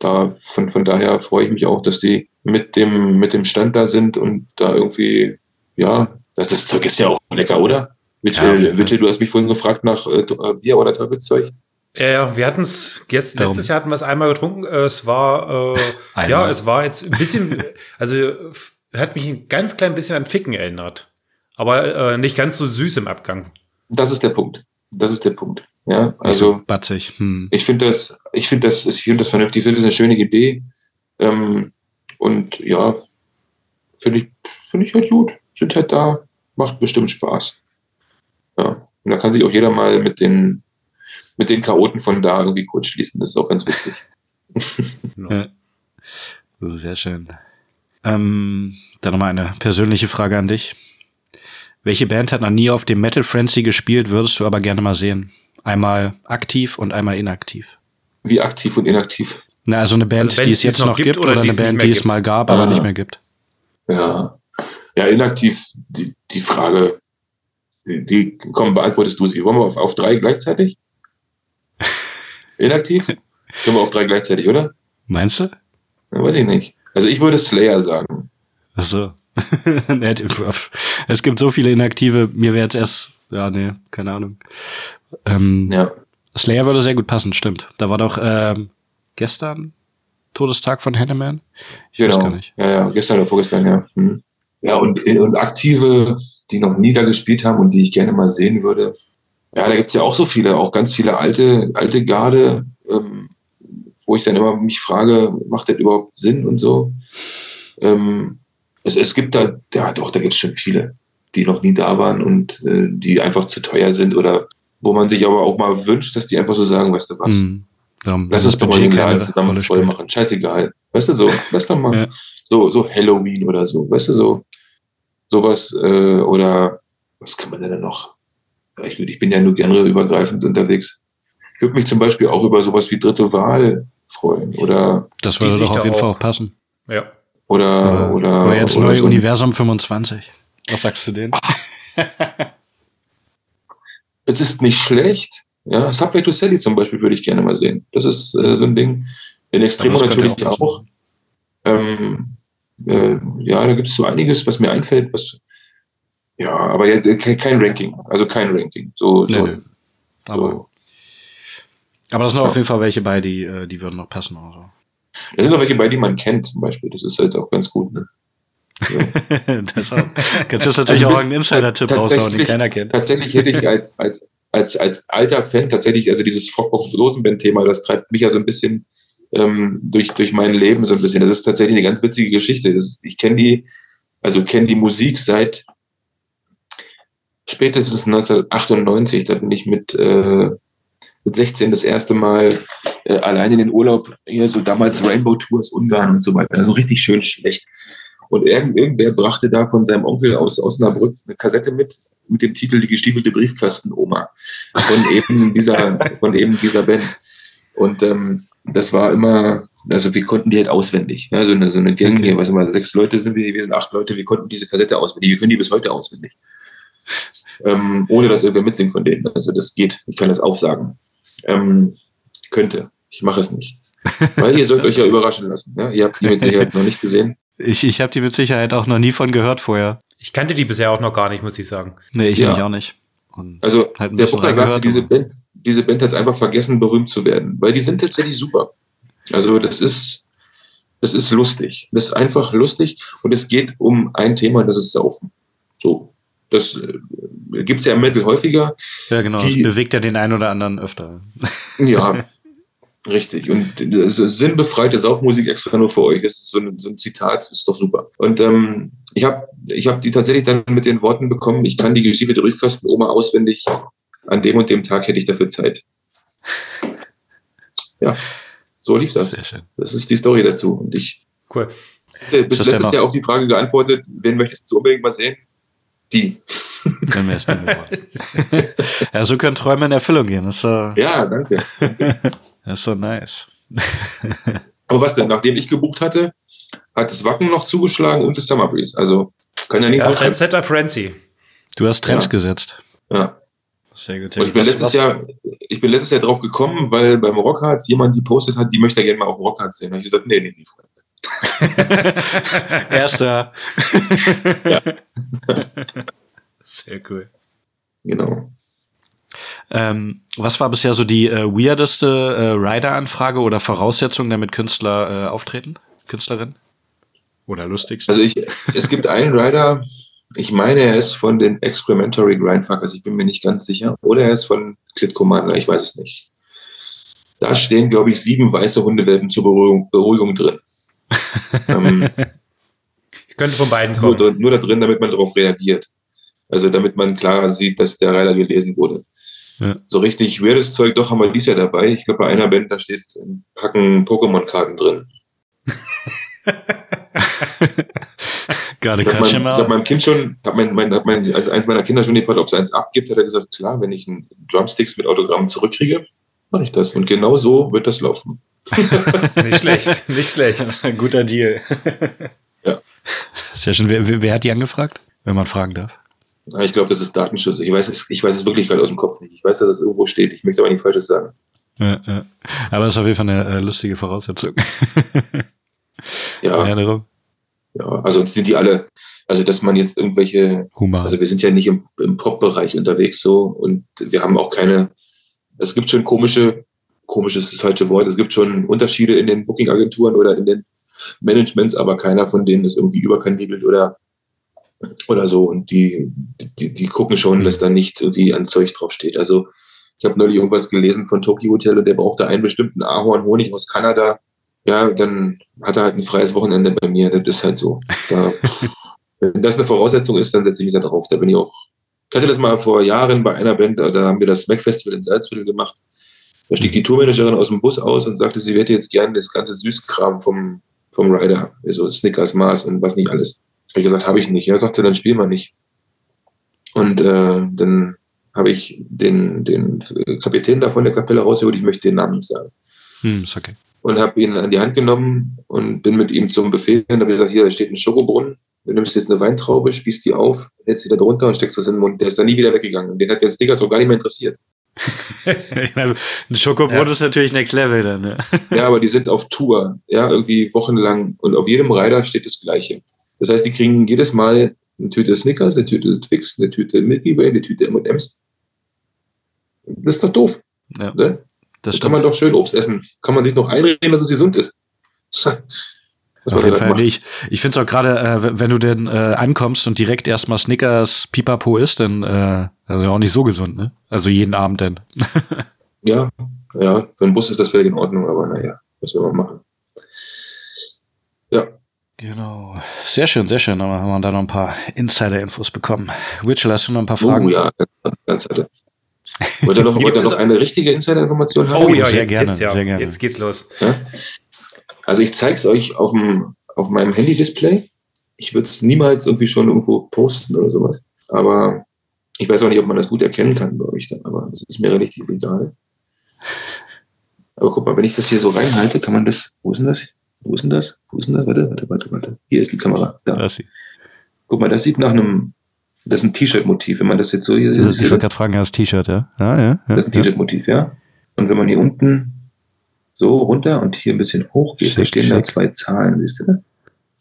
da, von, von daher freue ich mich auch, dass die mit dem, mit dem Stand da sind und da irgendwie, ja, das, das Zeug ist ja auch lecker, oder? Witchel, ja, du hast mich vorhin gefragt nach äh, Bier oder Teufelszeug. Ja, ja, wir hatten es jetzt Darum. letztes Jahr hatten wir es einmal getrunken. Es war äh, *laughs* ja, es war jetzt ein bisschen, *laughs* also hat mich ein ganz klein bisschen an Ficken erinnert, aber äh, nicht ganz so süß im Abgang. Das ist der Punkt. Das ist der Punkt. Ja, also so batzig. Hm. Ich finde das, ich finde das, ich finde das vernünftig. Ich finde das eine schöne Idee. Ähm, und ja, finde ich, finde ich halt gut. Sind halt da, macht bestimmt Spaß. Ja, und da kann sich auch jeder mal mit den mit den Chaoten von da irgendwie kurz schließen. Das ist auch ganz witzig. *laughs* ja. Sehr schön. Ähm, dann nochmal eine persönliche Frage an dich. Welche Band hat noch nie auf dem Metal Frenzy gespielt, würdest du aber gerne mal sehen? Einmal aktiv und einmal inaktiv. Wie aktiv und inaktiv? Na, also eine Band, also Band die es jetzt noch gibt, oder, oder eine Band, die es mal gab, aber ah. nicht mehr gibt. Ja. Ja, inaktiv, die, die Frage, die, die komm, beantwortest du sie. Wollen wir auf, auf drei gleichzeitig? *laughs* Inaktiv? Können wir auf drei gleichzeitig, oder? Meinst du? Ja, weiß ich nicht. Also ich würde Slayer sagen. Ach so. *laughs* es gibt so viele Inaktive. Mir wäre jetzt erst, ja, nee, keine Ahnung. Ähm, ja. Slayer würde sehr gut passen, stimmt. Da war doch ähm, gestern Todestag von Hanneman. Ich genau. weiß gar nicht. Ja, ja, gestern oder vorgestern, ja. Hm. Ja, und, und Aktive, die noch nie da gespielt haben und die ich gerne mal sehen würde, ja, da gibt's ja auch so viele, auch ganz viele alte, alte Garde, ähm, wo ich dann immer mich frage, macht das überhaupt Sinn und so. Ähm, es, es gibt da, ja doch, da gibt's schon viele, die noch nie da waren und äh, die einfach zu teuer sind oder wo man sich aber auch mal wünscht, dass die einfach so sagen, weißt du was, mhm. Lass uns doch mal den Laden zusammen voll machen. Scheißegal. Weißt du so, lass doch mal ja. so, so Halloween oder so, weißt du so, sowas, äh, oder was kann man denn da noch? ich, ich bin ja nur gerne übergreifend unterwegs. Ich würde mich zum Beispiel auch über sowas wie dritte Wahl freuen. Oder das würde doch auf jeden Fall auch passen. Ja. Oder, oder, oder jetzt oder neue so Universum 25. Was sagst du denen? *laughs* es ist nicht schlecht. Ja, Subway to Sally zum Beispiel würde ich gerne mal sehen. Das ist äh, so ein Ding. In Extremo natürlich auch. auch. Ähm, äh, ja, da gibt es so einiges, was mir einfällt, was ja, aber ja, kein Ranking. Also kein Ranking. So, nee, so, nee. Aber, so. aber das sind ja. auf jeden Fall welche bei, die, äh, die würden noch passen. Oder so. Da sind auch welche bei, die man kennt, zum Beispiel. Das ist halt auch ganz gut. Ne? *laughs* So. das auch. Kannst du natürlich also auch einen Insider-Tipp raushauen, den keiner kennt. Tatsächlich hätte ich als, als, als, als alter Fan tatsächlich, also dieses Frog Rosenband-Thema, das treibt mich ja so ein bisschen ähm, durch, durch mein Leben so ein bisschen. Das ist tatsächlich eine ganz witzige Geschichte. Das, ich kenne die, also kenne die Musik seit spätestens 1998. Da bin ich mit, äh, mit 16 das erste Mal äh, allein in den Urlaub, hier so damals Rainbow Tours Ungarn und so weiter. Also richtig schön schlecht. Und irgend, irgendwer brachte da von seinem Onkel aus Osnabrück eine Kassette mit, mit dem Titel Die gestiefelte Briefkastenoma. Von eben dieser, von eben dieser Band. Und ähm, das war immer, also wir konnten die halt auswendig. Ja, so eine, so eine Gang, hier, was immer, sechs Leute sind wir, sind acht Leute, wir konnten diese Kassette auswendig. Wir können die bis heute auswendig. Ähm, ohne dass irgendwer mitsingen von denen. Also das geht. Ich kann das aufsagen. Ähm, könnte. Ich mache es nicht. Weil ihr sollt euch ja überraschen lassen. Ja? Ihr habt die mit Sicherheit noch nicht gesehen. Ich, ich habe die mit Sicherheit auch noch nie von gehört vorher. Ich kannte die bisher auch noch gar nicht, muss ich sagen. Nee, ich ja. auch nicht. Und also halt der Booker sagte, diese Band, diese Band hat einfach vergessen, berühmt zu werden, weil die sind tatsächlich super. Also das ist, das ist lustig. Das ist einfach lustig und es geht um ein Thema, das ist Saufen. So. Das äh, gibt's ja im Metal häufiger. Ja, genau. Die, das bewegt ja den einen oder anderen öfter. Ja, *laughs* Richtig. Und sinnbefreite Saufmusik extra nur für euch. Das ist so ein, so ein Zitat, das ist doch super. Und ähm, ich habe ich hab die tatsächlich dann mit den Worten bekommen, ich kann die Geschichte der Rückkasten-Oma auswendig. An dem und dem Tag hätte ich dafür Zeit. Ja, so lief das. Sehr schön. Das ist die Story dazu. Und ich cool. bis letztes Jahr auf die Frage geantwortet, wen möchtest du unbedingt mal sehen? Die. Können wir es nicht *laughs* Ja, so können Träume in Erfüllung gehen. Das, äh ja, danke. danke. Das ist so nice. Aber was denn? Nachdem ich gebucht hatte, hat das Wacken noch zugeschlagen und das Summer Breeze. Also kann ja nicht ja, so Trendsetter Frenzy. Du hast Trends ja. gesetzt. Ja. Sehr gut. Und ich bin, was, letztes was? Jahr, ich bin letztes Jahr drauf gekommen, weil beim Rockhards jemand die postet hat, die möchte gerne mal auf Rockhards sehen. Da habe ich gesagt, nee, nee, nee. *laughs* Erster. ja. Sehr cool. Genau. Ähm, was war bisher so die äh, weirdeste äh, Rider-Anfrage oder Voraussetzung, damit Künstler äh, auftreten? Künstlerin? Oder lustigst? Also ich, es gibt einen Rider, ich meine, er ist von den Excrementary Grindfuckers, ich bin mir nicht ganz sicher. Oder er ist von Clit Commander, ich weiß es nicht. Da stehen, glaube ich, sieben weiße Hundewelpen zur Beruhigung, Beruhigung drin. Ähm, *laughs* ich könnte von beiden kommen. Nur, nur da drin, damit man darauf reagiert. Also damit man klar sieht, dass der Rider gelesen wurde. Ja. So richtig weirdes Zeug, doch haben wir dies Jahr dabei. Ich glaube, bei einer Band, da steht ein Packen Pokémon-Karten drin. *laughs* Gerade ich habe mein, hab meinem Kind schon, hab mein, mein, hab mein, also eins meiner Kinder schon gefragt, ob es eins abgibt, hat er gesagt, klar, wenn ich einen Drumsticks mit Autogramm zurückkriege, mache ich das. Und genau so wird das laufen. *laughs* nicht schlecht, nicht schlecht. *laughs* Guter Deal. *laughs* ja. Sehr schön. Wer, wer hat die angefragt, wenn man fragen darf? Ich glaube, das ist Datenschutz. Ich weiß es, ich weiß es wirklich gerade aus dem Kopf nicht. Ich weiß, dass es irgendwo steht. Ich möchte aber nicht Falsches sagen. Ja, ja. Aber es ist auf jeden Fall eine äh, lustige Voraussetzung. ja. Ja, ja, also sind die alle, also dass man jetzt irgendwelche, Humor. also wir sind ja nicht im, im Pop-Bereich unterwegs so und wir haben auch keine, es gibt schon komische, komisch ist das falsche Wort, es gibt schon Unterschiede in den Booking-Agenturen oder in den Managements, aber keiner von denen ist irgendwie überkandidelt oder oder so. Und die, die, die gucken schon, dass da nichts irgendwie an Zeug draufsteht. Also ich habe neulich irgendwas gelesen von Tokyo Hotel und der brauchte einen bestimmten Ahornhonig aus Kanada. Ja, dann hat er halt ein freies Wochenende bei mir. Das ist halt so. Da, *laughs* wenn das eine Voraussetzung ist, dann setze ich mich da drauf. Da bin ich auch. Ich hatte das mal vor Jahren bei einer Band, da haben wir das Smack Festival in Salzviertel gemacht. Da stieg die Tourmanagerin aus dem Bus aus und sagte, sie hätte jetzt gerne das ganze Süßkram vom, vom Rider. Also Snickers, Mars und was nicht alles. Habe ich gesagt, habe ich nicht. Ja, sagt sie, dann spiel mal nicht. Und äh, dann habe ich den, den Kapitän da von der Kapelle rausgeholt, ich möchte den Namen nicht sagen. Hm, ist okay. Und habe ihn an die Hand genommen und bin mit ihm zum Buffet und habe gesagt, hier, da steht ein Schokobrunnen. Du nimmst jetzt eine Weintraube, spießt die auf, hältst sie da drunter und steckst das in den Mund. Der ist da nie wieder weggegangen. Und den hat der Sticker auch gar nicht mehr interessiert. *laughs* ich meine, ein Schokobrot ja. ist natürlich Next Level dann. Ja. *laughs* ja, aber die sind auf Tour, ja, irgendwie wochenlang. Und auf jedem Rider steht das Gleiche. Das heißt, die kriegen jedes Mal eine Tüte Snickers, eine Tüte Twix, eine Tüte Milky Way, eine Tüte M&M's. Das ist doch doof. Ja, ne? Das kann man doch schön Obst essen. Kann man sich noch einreden, dass es gesund ist. *laughs* Auf jeden Fall. Ich, ich finde es auch gerade, äh, wenn du denn äh, ankommst und direkt erstmal Snickers Pipapo isst, dann äh, also auch nicht so gesund, ne? Also jeden Abend denn. *laughs* ja, ja, für einen Bus ist das völlig in Ordnung, aber naja. was wir mal machen. Ja. Genau. Sehr schön, sehr schön. Aber haben wir da noch ein paar Insider-Infos bekommen. Witchell, hast du noch ein paar Fragen? Oh ja, ganz hatte. Wollt ihr noch, *laughs* wollt ihr noch eine richtige Insider-Information haben? Oh ja, sehr, jetzt, gerne, jetzt, ja. sehr gerne. Jetzt geht's los. Ja? Also ich zeige es euch auf, dem, auf meinem Handy-Display. Ich würde es niemals irgendwie schon irgendwo posten oder sowas. Aber ich weiß auch nicht, ob man das gut erkennen kann bei euch dann, aber das ist mir relativ egal. Aber guck mal, wenn ich das hier so reinhalte, kann man das. Wo ist denn das? Wo ist denn das? Wo ist denn das? Warte, warte, warte, warte. Hier ist die Kamera. Da. Das Guck mal, das sieht nach einem. Das ist ein T-Shirt-Motiv, wenn man das jetzt so hier. Also, ich wollte gerade fragen, ja, das T-Shirt, ja? Ja, ja. ja das ist ein T-Shirt-Motiv, ja. Und wenn man hier unten so runter und hier ein bisschen hoch geht, da stehen schick. da zwei Zahlen, siehst du?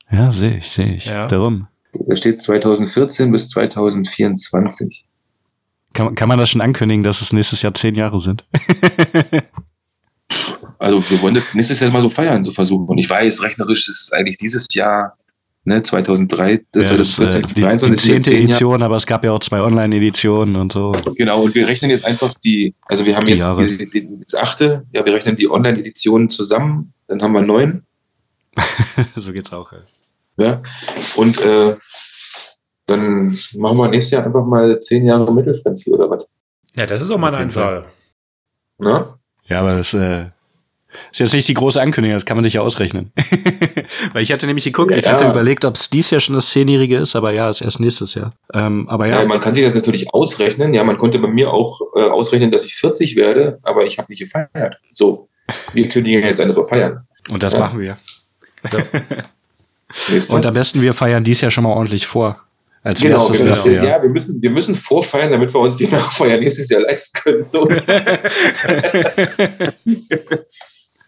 Ja, sehe ich, sehe ich. Ja. Darum. Da steht 2014 bis 2024. Kann, kann man das schon ankündigen, dass es nächstes Jahr zehn Jahre sind? Also wir wollen das nächstes Jahr mal so feiern, so versuchen. Und ich weiß, rechnerisch ist es eigentlich dieses Jahr, ne, 2003, ja, 2014, das, äh, 23. Die, die 10. Edition, aber es gab ja auch zwei Online-Editionen und so. Genau, und wir rechnen jetzt einfach die, also wir haben die jetzt die, die, das achte, ja, wir rechnen die Online-Editionen zusammen, dann haben wir neun. *laughs* so geht's auch, ja. Ja, und äh, dann machen wir nächstes Jahr einfach mal zehn Jahre Mittelfrenzy oder was? Ja, das ist auch mal eine Anzahl. Na? Ja, aber das äh, ist jetzt nicht die große Ankündigung, das kann man sich ja ausrechnen. *laughs* Weil ich hatte nämlich geguckt, ja, ich hatte überlegt, ob es dies Jahr schon das Zehnjährige ist, aber ja, ist erst nächstes Jahr. Ähm, aber ja. ja. Man kann sich das natürlich ausrechnen. Ja, man konnte bei mir auch äh, ausrechnen, dass ich 40 werde, aber ich habe nicht gefeiert. So, wir kündigen jetzt eine so feiern. Und das ja. machen wir. So. *laughs* Und am besten wir feiern dies Jahr schon mal ordentlich vor. Als genau, das genau. Jahr. ja, wir müssen, wir müssen vorfeiern, damit wir uns die Nachfeier nächstes Jahr leisten können. *laughs*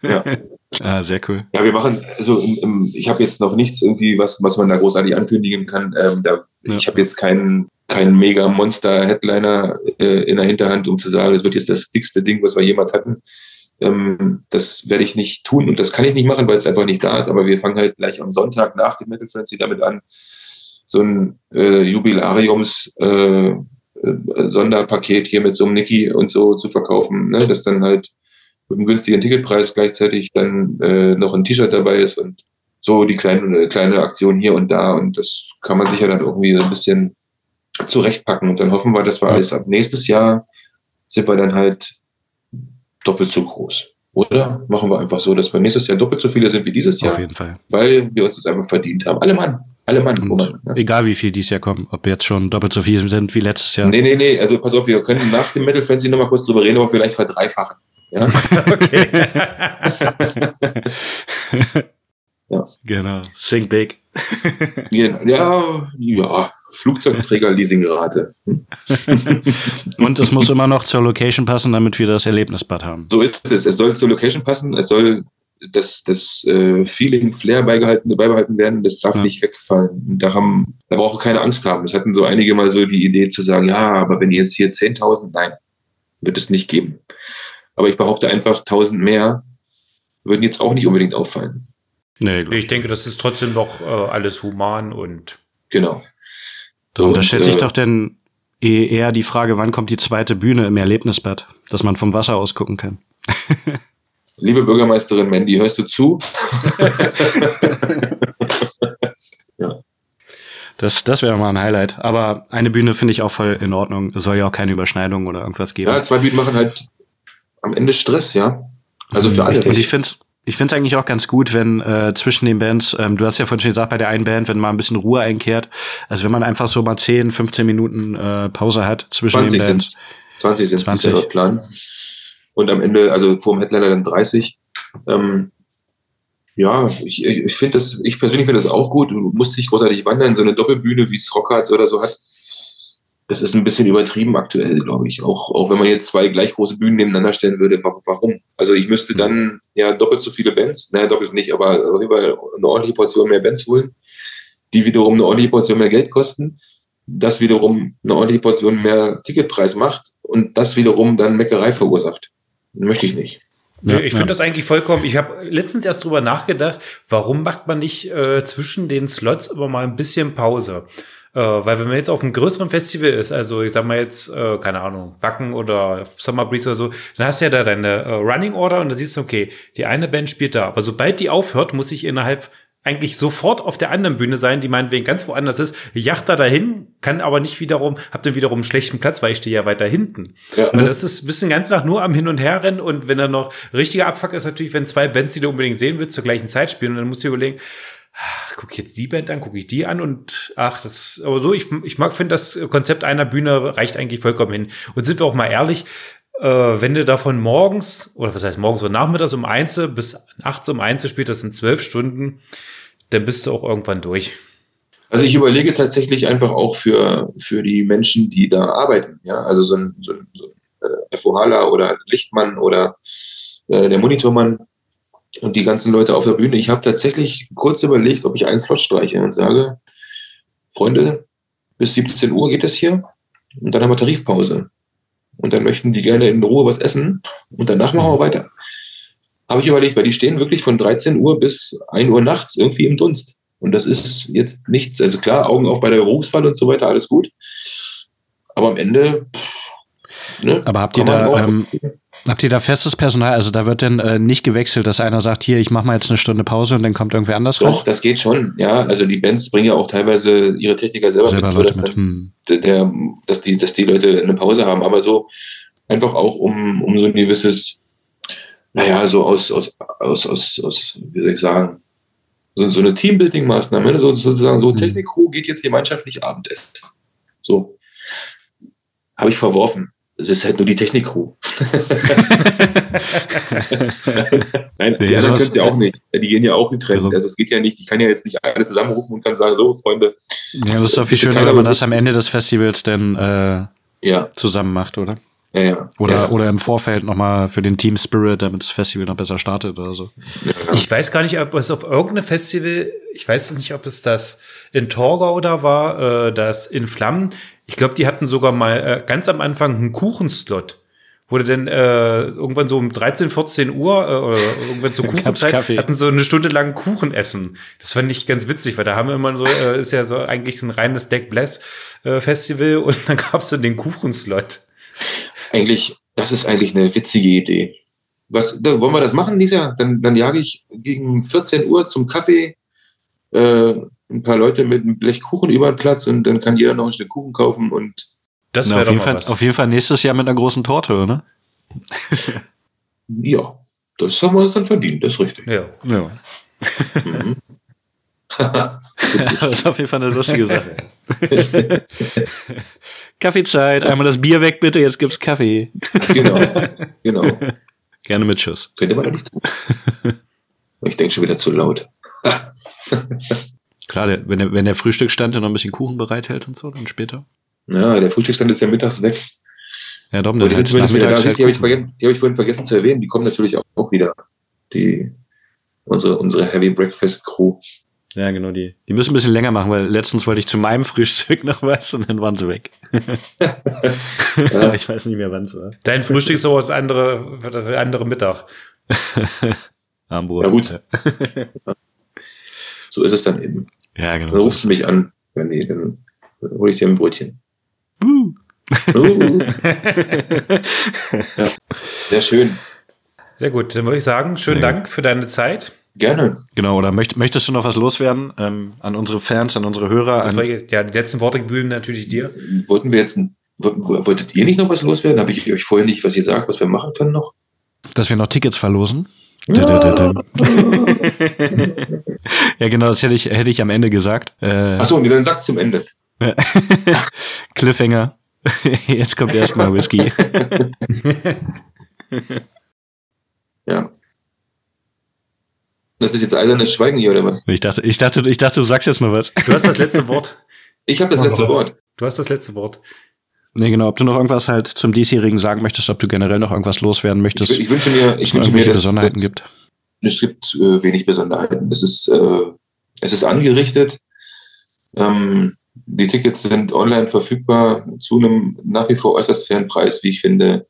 ja. *laughs* Ah, sehr cool. Ja, wir machen, also im, im, ich habe jetzt noch nichts irgendwie, was, was man da großartig ankündigen kann. Ähm, da, ja. Ich habe jetzt keinen keinen mega Monster-Headliner äh, in der Hinterhand, um zu sagen, es wird jetzt das dickste Ding, was wir jemals hatten. Ähm, das werde ich nicht tun und das kann ich nicht machen, weil es einfach nicht da ist. Aber wir fangen halt gleich am Sonntag nach dem Metal Frenzy damit an, so ein äh, Jubilariums äh, äh, Sonderpaket hier mit so einem Niki und so zu verkaufen, ne? das dann halt mit einem günstigen Ticketpreis gleichzeitig dann äh, noch ein T-Shirt dabei ist und so die kleine, kleine Aktion hier und da und das kann man sicher dann irgendwie ein bisschen zurechtpacken und dann hoffen wir, dass wir alles ab nächstes Jahr sind wir dann halt doppelt so groß. Oder machen wir einfach so, dass wir nächstes Jahr doppelt so viele sind wie dieses Jahr. Auf jeden Fall. Weil wir uns das einfach verdient haben. Alle Mann. Alle Mann. Und ja. Egal wie viel dieses Jahr kommen, ob jetzt schon doppelt so viele sind wie letztes Jahr. Nee, nee, nee. Also pass auf, wir können nach dem Metal Fancy nochmal kurz drüber reden, aber vielleicht verdreifachen. Ja. *laughs* okay. ja. Genau. Think big. ja, ja. Flugzeugträger-Leasingrate. Hm? *laughs* Und es muss immer noch zur Location passen, damit wir das Erlebnisbad haben. So ist es. Es soll zur Location passen. Es soll das, das äh, Feeling, Flair beigehalten, beibehalten werden. Das darf ja. nicht wegfallen. Da haben, da braucht keine Angst haben. Es hatten so einige mal so die Idee zu sagen, ja, aber wenn jetzt hier 10.000, nein, wird es nicht geben. Aber ich behaupte einfach, 1.000 mehr würden jetzt auch nicht unbedingt auffallen. Nee, ich denke, das ist trotzdem noch äh, alles human und. Genau. So, und da stellt sich äh, doch denn eher die Frage, wann kommt die zweite Bühne im Erlebnisbad, dass man vom Wasser aus gucken kann. *laughs* Liebe Bürgermeisterin Mandy, hörst du zu? *laughs* ja. Das, das wäre mal ein Highlight. Aber eine Bühne finde ich auch voll in Ordnung. Es soll ja auch keine Überschneidung oder irgendwas geben. Ja, zwei Bühnen machen halt am Ende Stress, ja. Also für alle. Und ich finde es ich finde es eigentlich auch ganz gut, wenn äh, zwischen den Bands, ähm, du hast ja vorhin schon gesagt, bei der einen Band, wenn mal ein bisschen Ruhe einkehrt, also wenn man einfach so mal 10, 15 Minuten äh, Pause hat zwischen 20 den Bands. 20 sind 20 ist Plan. Und am Ende, also vor dem Headliner dann 30. Ähm, ja, ich, ich finde das, ich persönlich finde das auch gut. Du musst nicht großartig wandern. So eine Doppelbühne, wie es Rockhards oder so hat, das ist ein bisschen übertrieben aktuell, glaube ich. Auch, auch wenn man jetzt zwei gleich große Bühnen nebeneinander stellen würde, warum? Also ich müsste dann ja doppelt so viele Bands, naja, doppelt nicht, aber eine ordentliche Portion mehr Bands holen, die wiederum eine ordentliche Portion mehr Geld kosten, das wiederum eine ordentliche Portion mehr Ticketpreis macht und das wiederum dann Meckerei verursacht. Möchte ich nicht. Ja, ich finde ja. das eigentlich vollkommen. Ich habe letztens erst drüber nachgedacht, warum macht man nicht äh, zwischen den Slots immer mal ein bisschen Pause? Äh, weil wenn man jetzt auf einem größeren Festival ist, also ich sag mal jetzt, äh, keine Ahnung, Backen oder Summer Breeze oder so, dann hast du ja da deine äh, Running Order und da siehst du, okay, die eine Band spielt da. Aber sobald die aufhört, muss ich innerhalb eigentlich sofort auf der anderen Bühne sein, die meinetwegen ganz woanders ist, jacht da dahin, kann aber nicht wiederum, hab dann wiederum einen schlechten Platz, weil ich stehe ja weiter hinten. Ja, und das ist ein bisschen ganz nach nur am Hin und Her rennen und wenn dann noch richtiger Abfuck ist natürlich, wenn zwei Bands, die du unbedingt sehen willst, zur gleichen Zeit spielen und dann musst du überlegen, ach, guck ich jetzt die Band an, gucke ich die an und ach, das, aber so, ich, ich mag, finde das Konzept einer Bühne reicht eigentlich vollkommen hin. Und sind wir auch mal ehrlich, äh, wenn du davon morgens, oder was heißt morgens oder nachmittags um eins bis nachts um eins spielst, sind zwölf Stunden, dann bist du auch irgendwann durch. Also ich überlege tatsächlich einfach auch für, für die Menschen, die da arbeiten. Ja, also so ein, so ein, so ein äh, FOHler oder Lichtmann oder äh, der Monitormann, und die ganzen Leute auf der Bühne. Ich habe tatsächlich kurz überlegt, ob ich einen Slot streiche und sage, Freunde, bis 17 Uhr geht es hier und dann haben wir Tarifpause. Und dann möchten die gerne in Ruhe was essen und danach machen wir weiter. Habe ich überlegt, weil die stehen wirklich von 13 Uhr bis 1 Uhr nachts irgendwie im Dunst. Und das ist jetzt nichts, also klar, Augen auf bei der Berufswahl und so weiter, alles gut. Aber am Ende. Pff, ne, Aber habt ihr da, ähm, Habt ihr da festes Personal? Also da wird dann äh, nicht gewechselt, dass einer sagt, hier, ich mache mal jetzt eine Stunde Pause und dann kommt irgendwer anders Doch, rein? das geht schon. Ja, also die Bands bringen ja auch teilweise ihre Techniker selber, selber mit, so dass, mit. Hm. Der, dass, die, dass die Leute eine Pause haben. Aber so einfach auch um, um so ein gewisses, naja, so aus, aus, aus, aus, aus wie soll ich sagen, so, so eine Teambuilding-Maßnahme, ne? so, sozusagen so, hm. Technik-Crew geht jetzt gemeinschaftlich Abendessen. So. Habe ich verworfen. Es ist halt nur die Technik-Crew. *laughs* Nein, die anderen können es ja auch nicht. Die gehen ja auch getrennt. Also es geht ja nicht, ich kann ja jetzt nicht alle zusammenrufen und kann sagen, so, Freunde. Ja, das ist doch viel schöner, wenn man das am Ende des Festivals dann äh, ja. zusammen macht, oder? Ja, ja. Oder, ja. oder im Vorfeld nochmal für den Team Spirit, damit das Festival noch besser startet oder so. Ich weiß gar nicht, ob es auf irgendeinem Festival, ich weiß nicht, ob es das in Torgau oder war, äh, das in Flammen. Ich glaube, die hatten sogar mal äh, ganz am Anfang einen Kuchenslot wurde dann äh, irgendwann so um 13, 14 Uhr äh, oder irgendwann zur *laughs* Kuchenzeit hatten so eine Stunde lang Kuchen essen. Das fand ich ganz witzig, weil da haben wir immer so, äh, ist ja so eigentlich so ein reines Deck Bless äh, Festival und *laughs* dann gab's dann den Kuchenslot. Eigentlich, das ist eigentlich eine witzige Idee. Was, da, wollen wir das machen, Lisa? Dann, dann jage ich gegen 14 Uhr zum Kaffee äh, ein paar Leute mit einem Blech Kuchen über den Platz und dann kann jeder noch ein Stück Kuchen kaufen und das wäre auf, jeden Fall, auf jeden Fall nächstes Jahr mit einer großen Torte, oder? *laughs* ja, das haben wir uns dann verdient, das ist richtig. Ja. ja. Mhm. *laughs* das ist auf jeden Fall eine lustige Sache. *laughs* Kaffeezeit, einmal das Bier weg bitte, jetzt gibt's Kaffee. genau, genau. Gerne mit Schuss. Könnte man nicht tun. Ich denke schon wieder zu laut. Klar, der, wenn, der, wenn der Frühstücksstand noch ein bisschen Kuchen bereithält und so, dann später. Ja, der Frühstücksstand ist ja mittags weg. Ja, doch, die sind zumindest wieder da. Die habe ich, hab ich vorhin vergessen zu erwähnen. Die kommen natürlich auch, auch wieder. Die, unsere, unsere Heavy Breakfast Crew. Ja, genau, die. Die müssen ein bisschen länger machen, weil letztens wollte ich zu meinem Frühstück *laughs* noch was und dann waren sie weg. *laughs* ja. ich weiß nicht mehr, wann es war. Dein Frühstück ist aber das andere, andere Mittag. *laughs* Armbrot. Ja, gut. so ist es dann eben. Ja, genau. Dann rufst du mich an, wenn die, dann hole ich dir ein Brötchen. Uh. Uh. *laughs* ja, sehr schön. Sehr gut, dann würde ich sagen, schönen ja. Dank für deine Zeit. Gerne. Genau, oder möcht, möchtest du noch was loswerden ähm, an unsere Fans, an unsere Hörer? Das war jetzt, ja, die letzten Worte gebühren natürlich dir. Wollten wir jetzt, wolltet ihr nicht noch was loswerden? Habe ich euch vorher nicht was gesagt, was wir machen können noch? Dass wir noch Tickets verlosen? Ja, *laughs* ja genau, das hätte ich, hätte ich am Ende gesagt. Äh, Achso, und dann sagst du zum Ende. *laughs* Cliffhanger. *laughs* Jetzt kommt erstmal Whisky. ja. Das ist jetzt eisernes Schweigen hier, oder was? Ich dachte, ich dachte, ich dachte, du sagst jetzt noch was. Du hast das letzte Wort. Ich habe das letzte Wort. Du hast das letzte Wort. Nee, genau, ob du noch irgendwas halt zum diesjährigen sagen möchtest, ob du generell noch irgendwas loswerden möchtest. Ich, ich wünsche mir, ich wünsche mir, dass Besonderheiten es gibt. Es gibt äh, wenig Besonderheiten. Es ist, äh, es ist angerichtet. Ähm, die Tickets sind online verfügbar zu einem nach wie vor äußerst fairen Preis, wie ich finde.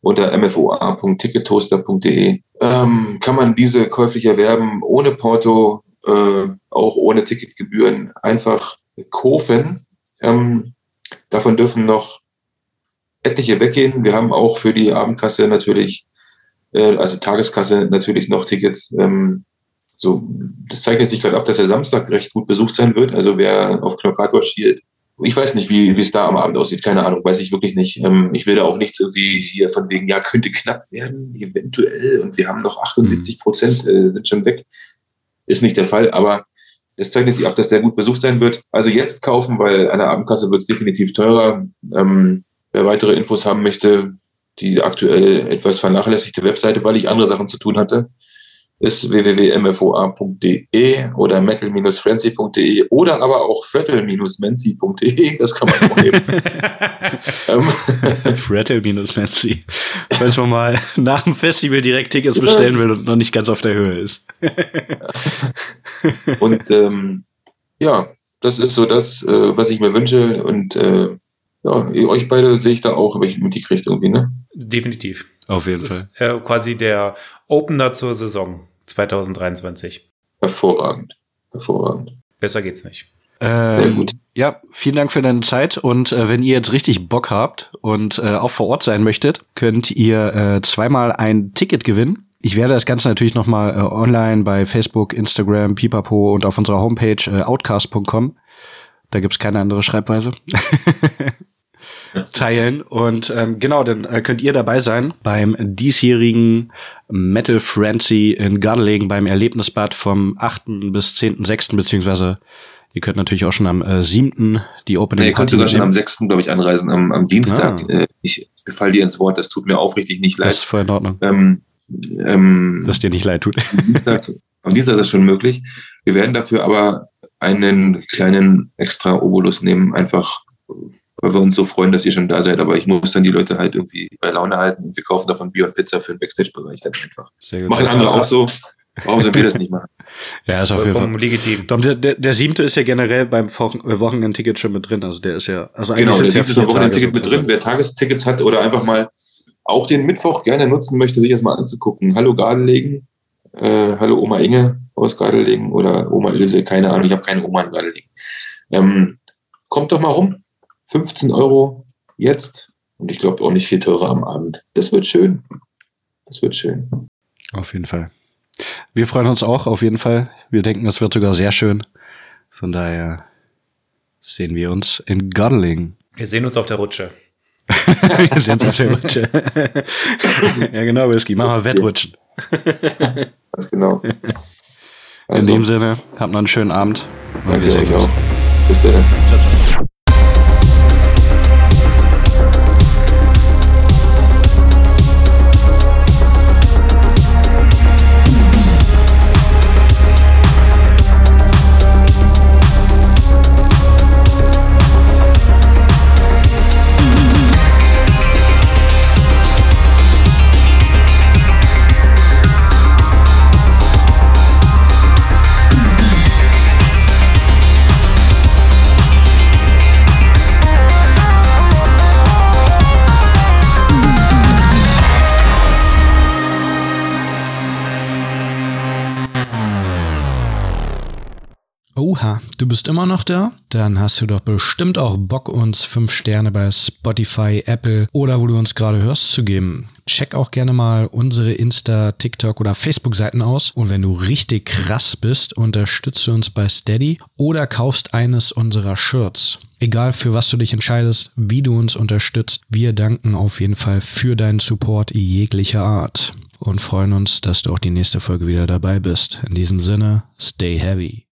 unter mfoa.tickettoaster.de ähm, kann man diese käuflich erwerben, ohne Porto, äh, auch ohne Ticketgebühren, einfach kaufen. Ähm, davon dürfen noch etliche weggehen. Wir haben auch für die Abendkasse natürlich, äh, also Tageskasse natürlich noch Tickets. Ähm, so, das zeichnet sich gerade ab, dass der Samstag recht gut besucht sein wird. Also wer auf Knockator schielt, ich weiß nicht, wie wie es da am Abend aussieht, keine Ahnung, weiß ich wirklich nicht. Ähm, ich will da auch nichts irgendwie hier von wegen, ja, könnte knapp werden, eventuell, und wir haben noch 78 Prozent, äh, sind schon weg. Ist nicht der Fall, aber es zeichnet sich ab, dass der gut besucht sein wird. Also jetzt kaufen, weil an der Abendkasse wird es definitiv teurer. Ähm, wer weitere Infos haben möchte, die aktuell etwas vernachlässigte Webseite, weil ich andere Sachen zu tun hatte, ist www.mfoa.de oder metal-frenzy.de oder aber auch frettel-menzi.de. Das kann man auch *laughs* nehmen. *laughs* Frettel-menzi. *laughs* Falls man mal nach dem Festival direkt Tickets bestellen will und noch nicht ganz auf der Höhe ist. und ähm, ja, das ist so das, äh, was ich mir wünsche. Und äh, ja, euch beide sehe ich da auch, aber ich mitgekriegt irgendwie, ne? Definitiv. Auf jeden das Fall. Ist, äh, quasi der Opener zur Saison. 2023. Hervorragend. Hervorragend. Besser geht's nicht. Ähm, Sehr gut. Ja, vielen Dank für deine Zeit. Und äh, wenn ihr jetzt richtig Bock habt und äh, auch vor Ort sein möchtet, könnt ihr äh, zweimal ein Ticket gewinnen. Ich werde das Ganze natürlich nochmal äh, online bei Facebook, Instagram, Pipapo und auf unserer Homepage äh, outcast.com. Da gibt's keine andere Schreibweise. *laughs* teilen. Und ähm, genau, dann äh, könnt ihr dabei sein beim diesjährigen Metal Frenzy in Gardeling beim Erlebnisbad vom 8. bis 10.6. beziehungsweise Ihr könnt natürlich auch schon am äh, 7. die Opening nee, Ihr könnt sogar schon am 6. glaube ich anreisen, am, am Dienstag. Ah. Äh, ich befalle dir ins Wort, das tut mir aufrichtig nicht leid. Das ist voll in Ordnung. Ähm, ähm, Dass dir nicht leid tut. Am Dienstag, am Dienstag ist das schon möglich. Wir werden dafür aber einen kleinen extra Obolus nehmen, einfach weil wir uns so freuen, dass ihr schon da seid. Aber ich muss dann die Leute halt irgendwie bei Laune halten und wir kaufen davon Bier und Pizza für den Backstage-Bereich ganz einfach. Sehr gut. Machen andere auch so. Warum sollen wir das nicht machen? *laughs* ja, ist auf jeden Fall legitim. Der, der, der siebte ist ja generell beim äh, Wochenendticket schon mit drin. Also der ist ja, also genau, der siebte ist beim Wochenendticket mit drin. Wer Tagestickets hat oder einfach mal auch den Mittwoch gerne nutzen möchte, sich das mal anzugucken. Hallo Gardelegen, äh, hallo Oma Inge aus Gardelegen oder Oma Ilse, keine Ahnung, ich habe keine Oma in Gardelegen. Ähm, kommt doch mal rum, 15 Euro jetzt und ich glaube auch nicht viel teurer am Abend. Das wird schön. Das wird schön. Auf jeden Fall. Wir freuen uns auch, auf jeden Fall. Wir denken, es wird sogar sehr schön. Von daher sehen wir uns in Godling. Wir sehen uns auf der Rutsche. *laughs* wir sehen uns auf der Rutsche. *laughs* ja, genau, Whisky. Machen wir Wettrutschen. Ganz genau. Also, in dem Sinne, habt noch einen schönen Abend. Danke euch auch. Bis dann. Ciao, ciao. Du bist immer noch da? Dann hast du doch bestimmt auch Bock, uns 5 Sterne bei Spotify, Apple oder wo du uns gerade hörst zu geben. Check auch gerne mal unsere Insta, TikTok oder Facebook-Seiten aus. Und wenn du richtig krass bist, unterstütze uns bei Steady oder kaufst eines unserer Shirts. Egal für was du dich entscheidest, wie du uns unterstützt, wir danken auf jeden Fall für deinen Support jeglicher Art und freuen uns, dass du auch die nächste Folge wieder dabei bist. In diesem Sinne, stay heavy.